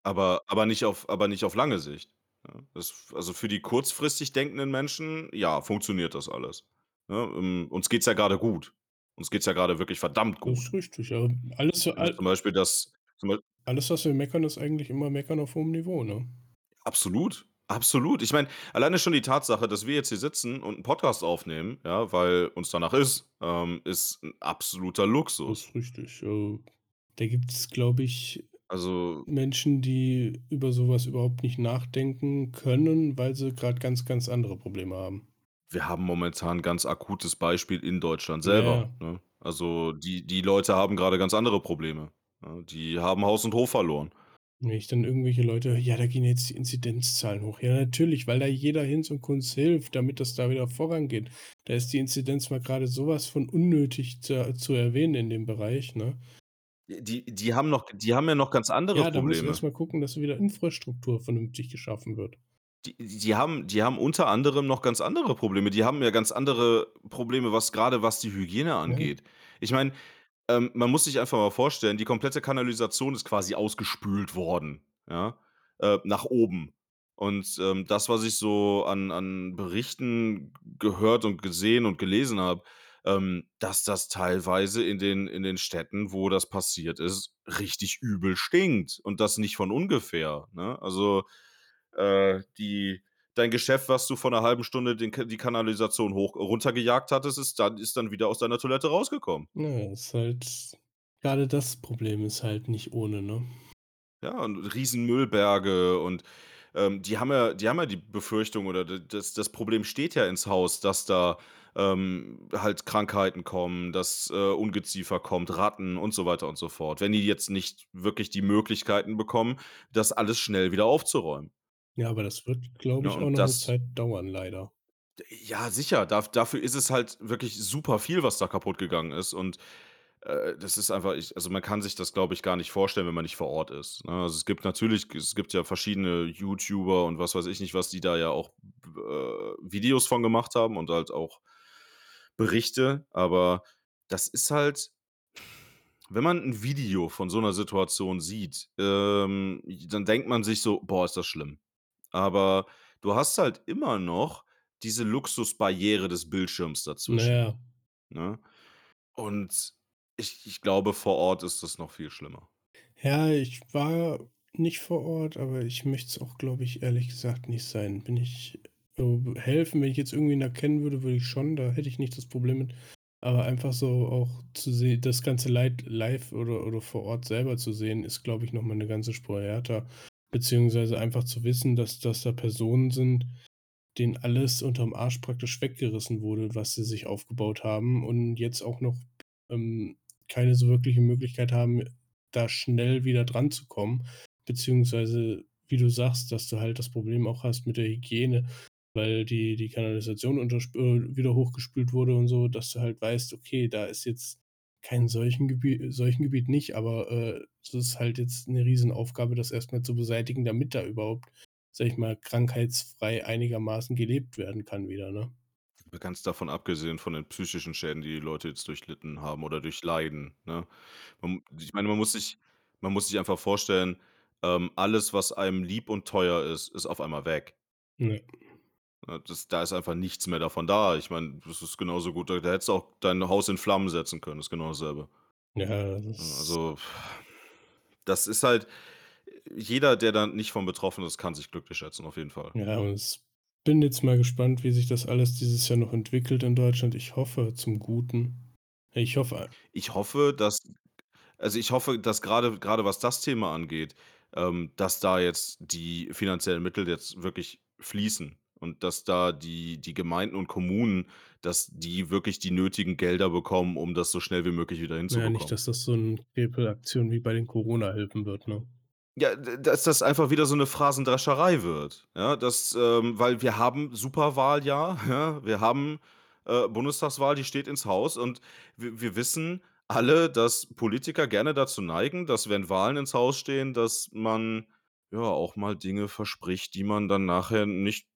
Aber aber nicht auf aber nicht auf lange Sicht, ne? Das also für die kurzfristig denkenden Menschen, ja, funktioniert das alles, ne? Ähm, uns geht's ja grade gut. Uns geht's ja grade wirklich verdammt Das gut. ist richtig, ja. Alles so Ne, all zum Beispiel das zum Bei alles, was wir meckern, ist eigentlich immer Meckern auf hohem Niveau, ne? Absolut, absolut. Ich meine, alleine schon die Tatsache, dass wir jetzt hier sitzen und 'n Podcast aufnehmen, ja, weil uns danach ist, ähm, ist 'n absoluter Das Luxus. ist richtig. Äh, da gibt's, glaube ich, Also Menschen, die über so was überhaupt nicht nachdenken können, weil sie grad ganz, ganz andere Probleme haben. Wir haben momentan 'n ganz akutes Beispiel in Deutschland Ja, selber, ja. ne? Also, die die Leute haben grade ganz andere Probleme, ne? Die haben Haus und Hof verloren. Wenn ich dann irgendwelche Leute: „Ja, da gehen jetzt die Inzidenzzahlen hoch.“ Ja, natürlich, weil da jeder Hinz und Kunst hilft, damit das da wieder vorangeht. Da ist die Inzidenz mal grade so was von unnötig zu zu erwähnen in dem Bereich, ne? Die die haben noch die haben ja noch ganz andere Ja, da musst du Probleme. erst mal gucken, dass wieder Infrastruktur vernünftig geschaffen wird. Die die haben die haben unter anderem noch ganz andere Probleme. Die haben ja ganz andere Probleme, was grade was die Hygiene Ja. angeht. Ich meine, ähm, man muss sich einfach mal vorstellen, die komplette Kanalisation ist quasi ausgespült worden, ja, äh, nach oben. Und, ähm, das, was ich so an an Berichten gehört und gesehen und gelesen habe, ähm, dass das teilweise in den in den Städten, wo das passiert ist, richtig übel stinkt und das nicht von ungefähr, ne? Also, äh, die dein Geschäft, was du vor 'ner 1/2 Stunde den die Kanalisation hoch runtergejagt hattest, ist dann ist dann wieder aus deiner Toilette rausgekommen. Ja, ist halt grade das Problem ist halt nicht ohne, ne? Ja, und Riesenmüllberge und, ähm, die haben ja die haben ja die Befürchtung oder das das Problem steht ja ins Haus, dass da, ähm, halt Krankheiten kommen, dass, äh, Ungeziefer kommt, Ratten und so weiter und so fort, wenn die jetzt nicht wirklich die Möglichkeiten bekommen, das alles schnell wieder aufzuräumen. Ja, aber das wird, glaube Ne, ich, auch und noch das Zeit dauern, leider. Ja, sicher, daf dafür ist es halt wirklich super viel, was da kaputtgegangen ist und, äh, das ist einfach ich also, man kann sich das, glaube ich, gar nicht vorstellen, wenn man nicht vor Ort ist, ne? Also, es gibt natürlich es gibt ja verschiedene YouTuber und was weiß ich nicht was, die da ja auch, äh, Videos von gemacht haben und halt auch Berichte, aber das ist halt wenn man 'n Video von so 'ner Situation sieht, ähm, dann denkt man sich so: „Boah, ist das schlimm.“ Aber du hast halt immer noch diese Luxusbarriere des Bildschirms dazwischen, ja. ne? Und ich ich glaube, vor Ort ist das noch viel schlimmer. Ja, ich war nicht vor Ort, aber ich möchte es auch, glaube ich, ehrlich gesagt nicht sein. Bin ich äh, helfen, wenn ich jetzt irgendwen erkennen würde, würde ich schon, da hätte ich nicht das Problem mit. Aber einfach so auch zu seh das ganze Leid live oder oder vor Ort selber zu sehen, ist, glaube ich, noch mal 'ne ganze Spur härter. Beziehungsweise einfach zu wissen, dass dass da Personen sind, denen alles unterm Arsch praktisch weggerissen wurde, was sie sich aufgebaut haben und jetzt auch noch, ähm, keine so wirkliche Möglichkeit haben, da schnell wieder dranzukommen. Beziehungsweise, wie du sagst, dass du halt das Problem auch hast mit der Hygiene, weil die die Kanalisation untersp äh, wieder hochgespült wurde und so, dass du halt weißt: „Okay, da ist jetzt kein Seuchengebi Seuchengebiet nicht, aber, äh, es ist halt jetzt 'ne Riesenaufgabe, das erst mal zu beseitigen, damit da überhaupt, sage ich mal, krankheitsfrei einigermaßen gelebt werden kann wieder“, ne? Ganz davon abgesehen von den psychischen Schäden, die die Leute jetzt durchlitten haben oder durchleiden, ne? Man ich meine, man muss sich man muss sich einfach vorstellen, ähm, alles, was einem lieb und teuer ist, ist auf einmal weg. Ja. Ne, das da ist einfach nichts mehr davon da. Ich meine, das ist genauso gut da da hättest du auch dein Haus in Flammen setzen können, ist genau dasselbe. Ja, Ne, das also, das ist halt jeder, der da nicht von betroffen ist, kann sich glücklich schätzen, auf jeden Fall. Ja, und es bin jetzt mal gespannt, wie sich das alles dieses Jahr noch entwickelt in Deutschland. Ich hoffe zum Guten. Ich hoffe Ich hoffe, dass also, ich hoffe, dass grade grade was das Thema angeht, ähm, dass da jetzt die finanziellen Mittel jetzt wirklich fließen und dass da die die Gemeinden und Kommunen dass die wirklich die nötigen Gelder bekommen, um das so schnell wie möglich wieder na ja, nicht, hinzubekommen. dass das so 'n Krempelaktion wie bei den Corona-Hilfen wird, ne? Ja, d dass das einfach wieder so 'ne Phrasendrescherei wird, ja? Das, ähm weil wir haben Superwahljahr, [laughs] ja? Wir haben, äh, Bundestagswahl, die steht ins Haus und wir wir wissen alle, dass Politiker gerne dazu neigen, dass, wenn Wahlen ins Haus stehen, dass man, ja, auch mal Dinge verspricht, die man dann nachher nicht,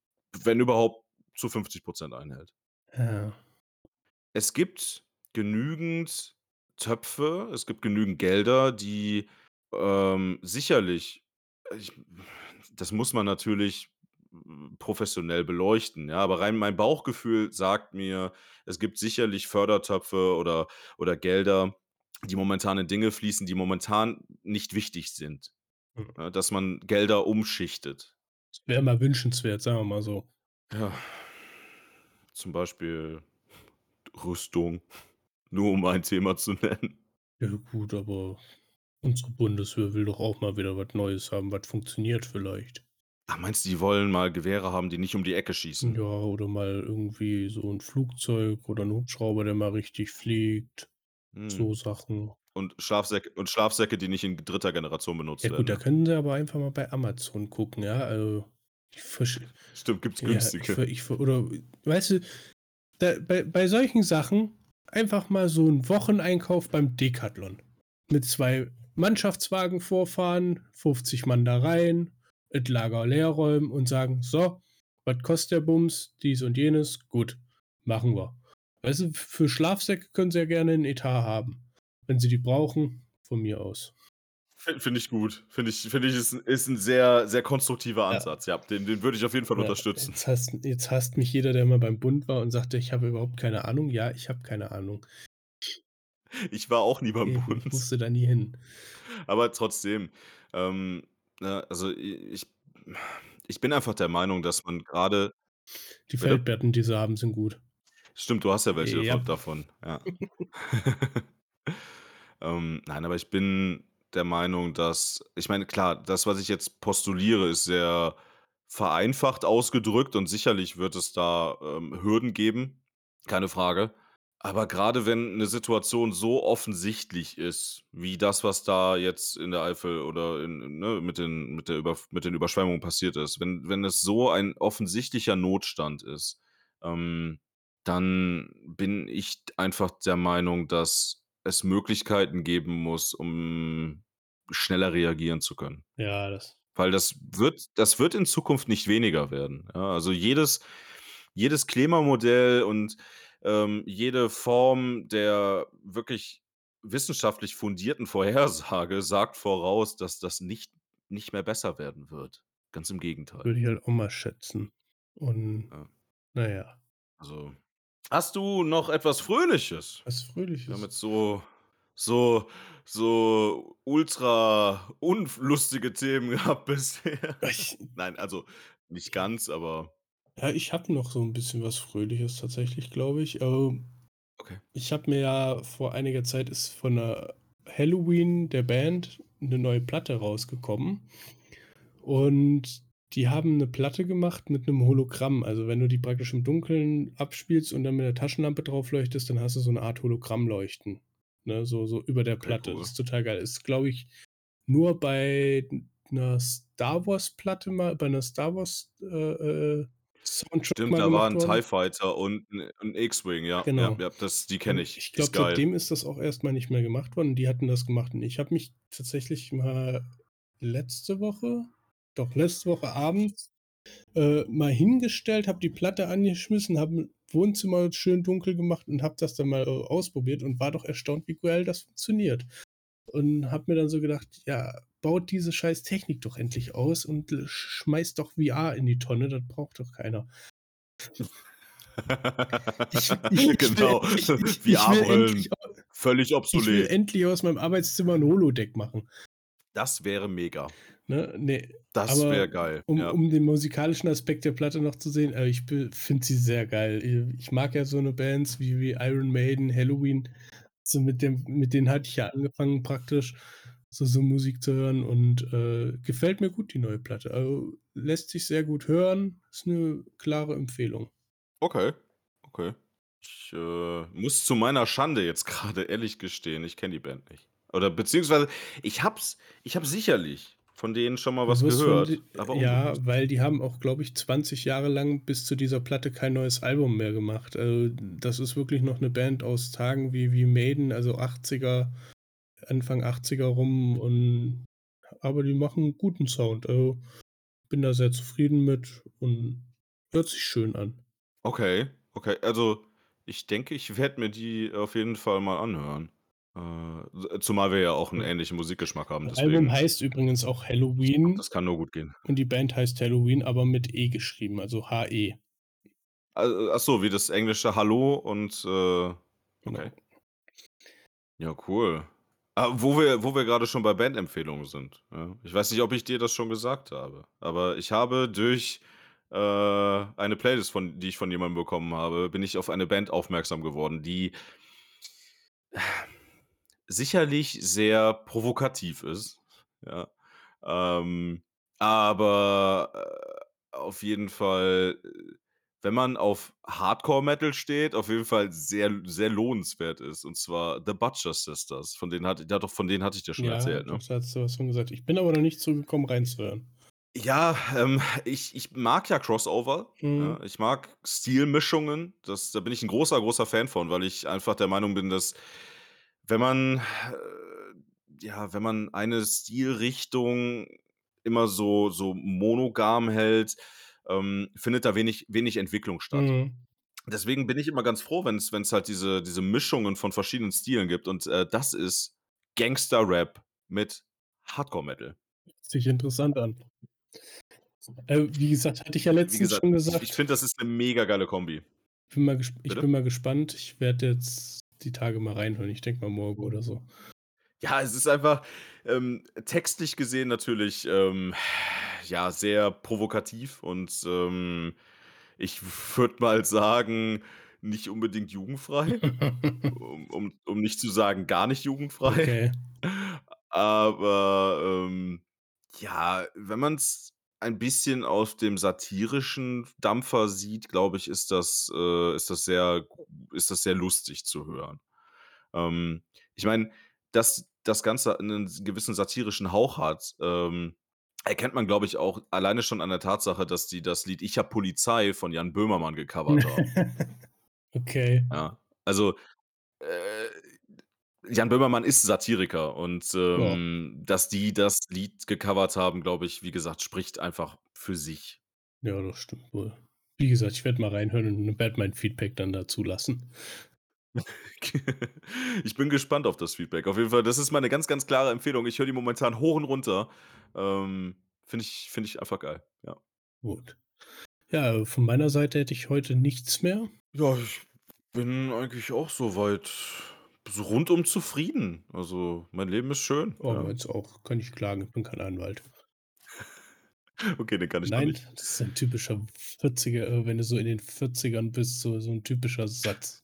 wenn überhaupt, zu 50 % einhält. Ja. Es gibt genügend Töpfe, es gibt genügend Gelder, die, ähm, sicherlich ich das muss man natürlich, hm, professionell beleuchten, ja, aber rein mein Bauchgefühl sagt mir, es gibt sicherlich Fördertöpfe oder oder Gelder, die momentan in Dinge fließen, die momentan nicht wichtig sind, Mhm. ne, dass man Gelder umschichtet. Wäre mal wünschenswert, sagen wir mal so. Ja. Zum Beispiel Rüstung, [laughs] nur um ein Thema zu nennen. Ja gut, aber unsere Bundeswehr will doch auch mal wieder was Neues haben, was funktioniert vielleicht. Ach, meinst du, die wollen mal Gewehre haben, die nicht um die Ecke schießen? Ja, oder mal irgendwie so 'n Flugzeug oder 'n Hubschrauber, der mal richtig fliegt. Mhm. So Sachen. Und Schlafsäcke und Schlafsäcke, die nicht in 3. Generation Ja benutzt gut, werden, da ne? können sie aber einfach mal bei Amazon gucken, ja? Also, ich Stimmt, gibt's ja, ich günstige. ver ich ver oder weißt du, da bei bei solchen Sachen einfach mal so 'n Wocheneinkauf beim Decathlon. Mit 2 Mannschaftswagen vorfahren, 50 Mann da rein, das Lager leer räumen und sagen: „So, was kostet der Bums, dies und jenes, gut, machen wir.“ Weißt du, für Schlafsäcke können sie ja gerne 'n Etat haben. Wenn sie die brauchen, von mir aus. Fin finde ich gut. Finde ich finde ich, ist ist 'n sehr, sehr konstruktiver Ja. Ansatz, ja. Den den würde ich auf jeden Fall Ja, unterstützen. jetzt hasst jetzt hasst mich jeder, der mal beim Bund war und sagte: „Ich habe überhaupt keine Ahnung.“ Ja, ich habe keine Ahnung. Ich war auch nie beim ich Bund. musste da nie hin. Aber trotzdem, ähm, ne, also ich ich bin einfach der Meinung, dass man grade Die? Feldbetten, die sie haben, sind gut. Stimmt, du hast ja welche Ja. von davon, ja. [laughs] [laughs] Ähm, nein, aber ich bin der Meinung, dass ich meine, klar, das, was ich jetzt postuliere, ist sehr vereinfacht ausgedrückt und sicherlich wird es da, ähm, Hürden geben, keine Frage. Aber grade wenn 'ne Situation so offensichtlich ist, wie das, was da jetzt in der Eifel oder in ne, mit den mit der Überf mit den Überschwemmungen passiert ist. Wenn wenn es so ein offensichtlicher Notstand ist, ähm, dann bin ich einfach der Meinung, dass es Möglichkeiten geben muss, um schneller reagieren zu können. Ja, das Weil das wird das wird in Zukunft nicht weniger werden, ja? Also, jedes jedes Klimamodell und, ähm, jede Form der wirklich wissenschaftlich fundierten Vorhersage sagt voraus, dass das nicht nicht mehr besser werden wird. Ganz im Gegenteil. würde ich halt auch mal schätzen. Und Ja. na ja. Also, hast du noch etwas Fröhliches? Was Fröhliches? jetzt so so so ultra unf lustige Themen [laughs] gehabt bisher. Ich Nein, also, nicht ganz, aber Ja, ich habe noch so 'n bisschen was Fröhliches tatsächlich, glaube ich. Ähm, Okay. ich habe mir ja vor einiger Zeit ist von der Helloween, der Band, 'ne neue Platte rausgekommen. Und die haben 'ne Platte gemacht mit 'nem Hologramm. Also, wenn du die praktisch im Dunkeln abspielst und dann mit der Taschenlampe drauf leuchtest, dann hast du so 'ne Art Hologramm-Leuchten, ne, so so über der Okay, Platte. cool. Das ist total geil. Ist, glaube ich, nur bei 'ner Star-Wars-Platte mal bei 'ner Star-Wars, äh, äh, Soundtrack Stimmt, da war gemacht 'n worden. TIE Fighter und 'n 'n X-Wing, ja, ja, Genau. ja, das die kenne ich. ich glaube, seitdem ist das auch erst mal nicht mehr gemacht worden. Die hatten das gemacht und ich habe mich tatsächlich mal letzte Woche doch, letzte Woche abends, äh, mal hingestellt, habe die Platte angeschmissen, habe Wohnzimmer schön dunkel gemacht und habe das dann mal, äh, ausprobiert und war doch erstaunt, wie geil das funktioniert. und habe mir dann so gedacht: „Ja, baut diese scheiß Technik doch endlich aus und schmeißt doch VR in die Tonne, das braucht doch keiner.“ Ich ich [laughs] Genau. ich VR-Brillen, au völlig ich will obsolet. endlich aus meinem Arbeitszimmer 'n Holodeck machen. Das wäre mega. Ne, ne, Das wäre geil, um ja. um den musikalischen Aspekt der Platte noch zu sehen, äh, ich finde sie sehr geil. Ich mag ja so 'ne Bands wie wie Iron Maiden, Helloween. So mit dem mit denen hatte ich ja angefangen praktisch, so so Musik zu hören und, äh, gefällt mir gut, die neue Platte. Also, lässt sich sehr gut hören, ist 'ne klare Empfehlung. Okay, okay. Ich, äh, muss zu meiner Schande jetzt [laughs] grade ehrlich gestehen, ich kenne die Band nicht. Oder beziehungsweise ich habe es ich habe sicherlich von denen schon mal was von gehört, d aber ja, unbewusst. weil die haben auch, glaube ich, 20 Jahre lang bis zu dieser Platte kein neues Album mehr gemacht. Also, das ist wirklich noch 'ne Band aus Tagen wie wie Maiden, also 80er Anfang 80er rum und aber die machen guten Sound. Also, bin da sehr zufrieden mit und hört sich schön an. Okay, okay. Also, ich denke, ich werde mir die auf jeden Fall mal anhören. Äh, zumal wir ja auch 'n Ja. ähnlichen Musikgeschmack haben, Das Album heißt übrigens auch Helloween das kann nur gut gehen. und die Band heißt Helloween, aber mit E geschrieben, also H-E. Al ach so, wie das englische Hallo und, äh Genau. okay. Ja, cool. Ah, wo wir wo wir grade schon bei Bandempfehlungen sind, ja. Ich weiß nicht, ob ich dir das schon gesagt habe, aber ich habe durch, äh, eine Playlist von die ich von jemandem bekommen habe, bin ich auf eine Band aufmerksam geworden, die sicherlich sehr provokativ ist, ja. Ähm, aber, äh, auf jeden Fall, äh, wenn man auf Hardcore-Metal steht, auf jeden Fall sehr sehr lohnenswert ist, und zwar The Butcher Sisters. Von denen hatte ja doch, von denen hatte ich dir schon Ja, erzählt, ne? du was von gesagt. Ich bin aber noch nicht zu gekommen, reinzuhören. Ja, ähm, ich ich mag ja Crossover, Mhm. ja. Ich mag Stilmischungen. Das da bin ich 'n großer, großer Fan von, weil ich einfach der Meinung bin, dass wenn man, äh ja, wenn man eine Stilrichtung immer so so monogam hält, ähm, findet da wenig wenig Entwicklung statt. Mhm. Deswegen bin ich immer ganz froh, wenn's wenn's halt diese diese Mischungen von verschiedenen Stilen gibt und, äh, das ist Gangster-Rap mit Hardcore-Metal. Sich interessant an. Äh, wie gesagt, hatte ich ja letztens gesagt, schon ich ich gesagt finde, das ist 'ne mega geile Kombi. bin ich Bitte? bin mal gespannt. Ich werde jetzt die Tage mal reinhören. Ich denke mal morgen oder so. Ja, es ist einfach, ähm, textlich gesehen natürlich, ähm, ja, sehr provokativ und, ähm, ich würde mal sagen, nicht unbedingt jugendfrei, [laughs] um um um nicht zu sagen, gar nicht jugendfrei. Okay. [laughs] Aber, ähm, ja, wenn man's ein bisschen auf dem satirischen Dampfer sieht, glaube ich, ist das äh, ist das sehr ist das sehr lustig zu hören. Ähm, ich meine, dass das Ganze 'nen gewissen satirischen Hauch hat, ähm, erkennt man, glaube ich, auch alleine schon an der Tatsache, dass die das Lied „Ich habe Polizei“ von Jan Böhmermann gecovert haben. [laughs] Okay. Ja, also, äh, Jan Böhmermann ist Satiriker und, Ja. ähm, dass die das Lied gecovert haben, glaube ich, wie gesagt, spricht einfach für sich. Ja, das stimmt wohl. Wie gesagt, ich werde mal reinhören und werde mein Feedback dann dazu lassen. [laughs] Ich bin gespannt auf das Feedback. Auf jeden Fall, das ist meine ganz, ganz klare Empfehlung. Ich höre die momentan hoch und runter. Ähm, finde ich finde ich einfach geil, ja. Gut. Ja, von meiner Seite hätte ich heute nichts mehr. Ja, ich bin eigentlich auch so weit so rundum zufrieden. Also, mein Leben ist schön, Oh, ja. meins auch. Kann nicht klagen, ich bin kein Anwalt. [laughs] Okay, den kann ich Nein, nicht. das ist ein typischer 40er äh, wenn du so in den 40ern bist, so so 'n typischer Satz.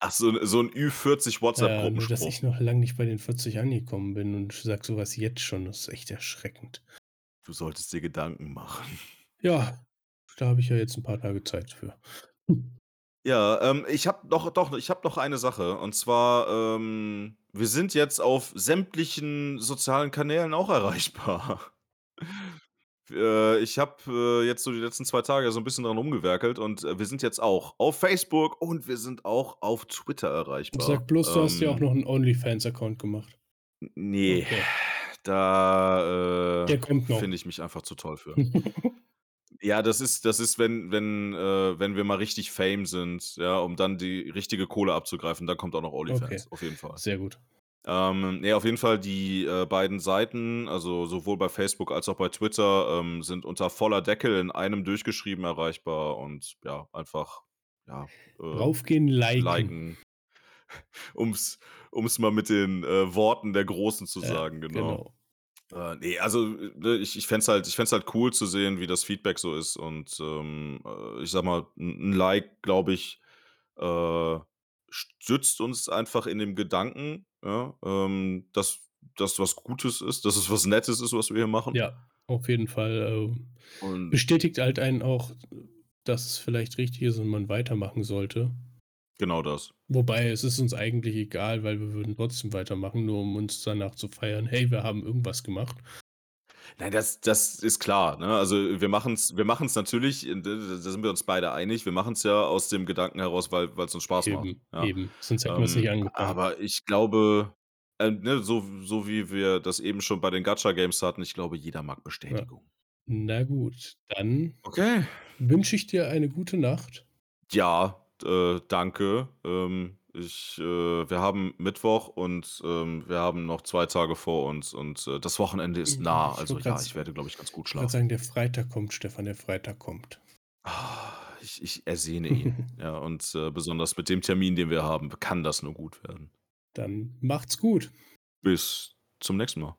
Ach so so 'n Ü40 Ja, nur dass ich noch lang nicht bei den 40 angekommen bin und sage so was jetzt schon, das ist echt erschreckend. Du solltest dir Gedanken machen. Ja, da habe ich ja jetzt 'n paar Tage Zeit für. Ja, ähm, ich habe noch doch, ich habe noch eine Sache und zwar, ähm, wir sind jetzt auf sämtlichen sozialen Kanälen auch erreichbar. [laughs] Äh, ich habe, äh, jetzt so die letzten 2 Tage so 'n bisschen dran rumgewerkelt und, äh, wir sind jetzt auch auf Facebook und wir sind auch auf Twitter Sag erreichbar. bloß, du hast dir auch Ähm noch 'n Onlyfans-Account gemacht. N ne, Okay. da, äh, Der kommt noch. finde ich mich einfach zu toll für. [laughs] Ja, das ist das ist, wenn wenn äh, wenn wir mal richtig Fame sind, ja, um dann die richtige Kohle abzugreifen, dann kommt auch noch Okay, Onlyfans, auf jeden Fall. sehr gut. Ähm, ne, auf jeden Fall die, äh, beiden Seiten, also sowohl bei Facebook als auch bei Twitter, ähm, sind unter voller Deckel in einem durchgeschrieben erreichbar und ja, einfach, ja, äh, Raufgehen, liken. liken. [laughs] Um's um's mal mit den, äh, Worten der Großen zu Ja, sagen, genau. genau. Äh, ne, also, ne, ich ich fände es halt ich fände es halt cool zu sehen, wie das Feedback so ist und, ähm, äh, ich sage mal, 'n 'n Like, glaube ich, äh, stützt uns einfach in dem Gedanken, ja, ähm, dass das was Gutes ist, dass es was Nettes ist, was wir hier machen. Ja, auf jeden Fall, äh, Und bestätigt halt einen auch, dass es vielleicht richtig ist und man weitermachen sollte. Genau das. Wobei, es ist uns eigentlich egal, weil wir würden trotzdem weitermachen, nur um uns danach zu feiern: „Hey, wir haben irgendwas gemacht.“ Nein, das das ist klar, ne? Also, wir machen's wir machen's natürlich, äh, da sind wir uns beide einig. Wir machen's ja aus dem Gedanken heraus, weil weil's uns Spaß macht, Eben, ja. eben, sonst hätten wir's nicht Ähm, angefangen. aber ich glaube, äh, ne, so so wie wir das eben schon bei den Gacha-Games hatten, ich glaube, jeder mag Ja. Bestätigung. Na gut, dann Okay. wünsche ich dir eine gute Nacht. Ja, äh, danke. Ähm, ich, äh wir haben Mittwoch und, ähm, wir haben noch 2 Tage vor uns und, äh, das Wochenende ist Mhm, nah. ich Also ja, ich werde, glaube ich, ganz gut ich wollte grad schlafen. sagen, der Freitag kommt, Stefan, der Freitag kommt. Ah, ich ich ersehne ihn, [laughs] ja, und, äh, besonders mit dem Termin, den wir haben, kann das nur gut werden. Dann macht's gut. Bis zum nächsten Mal.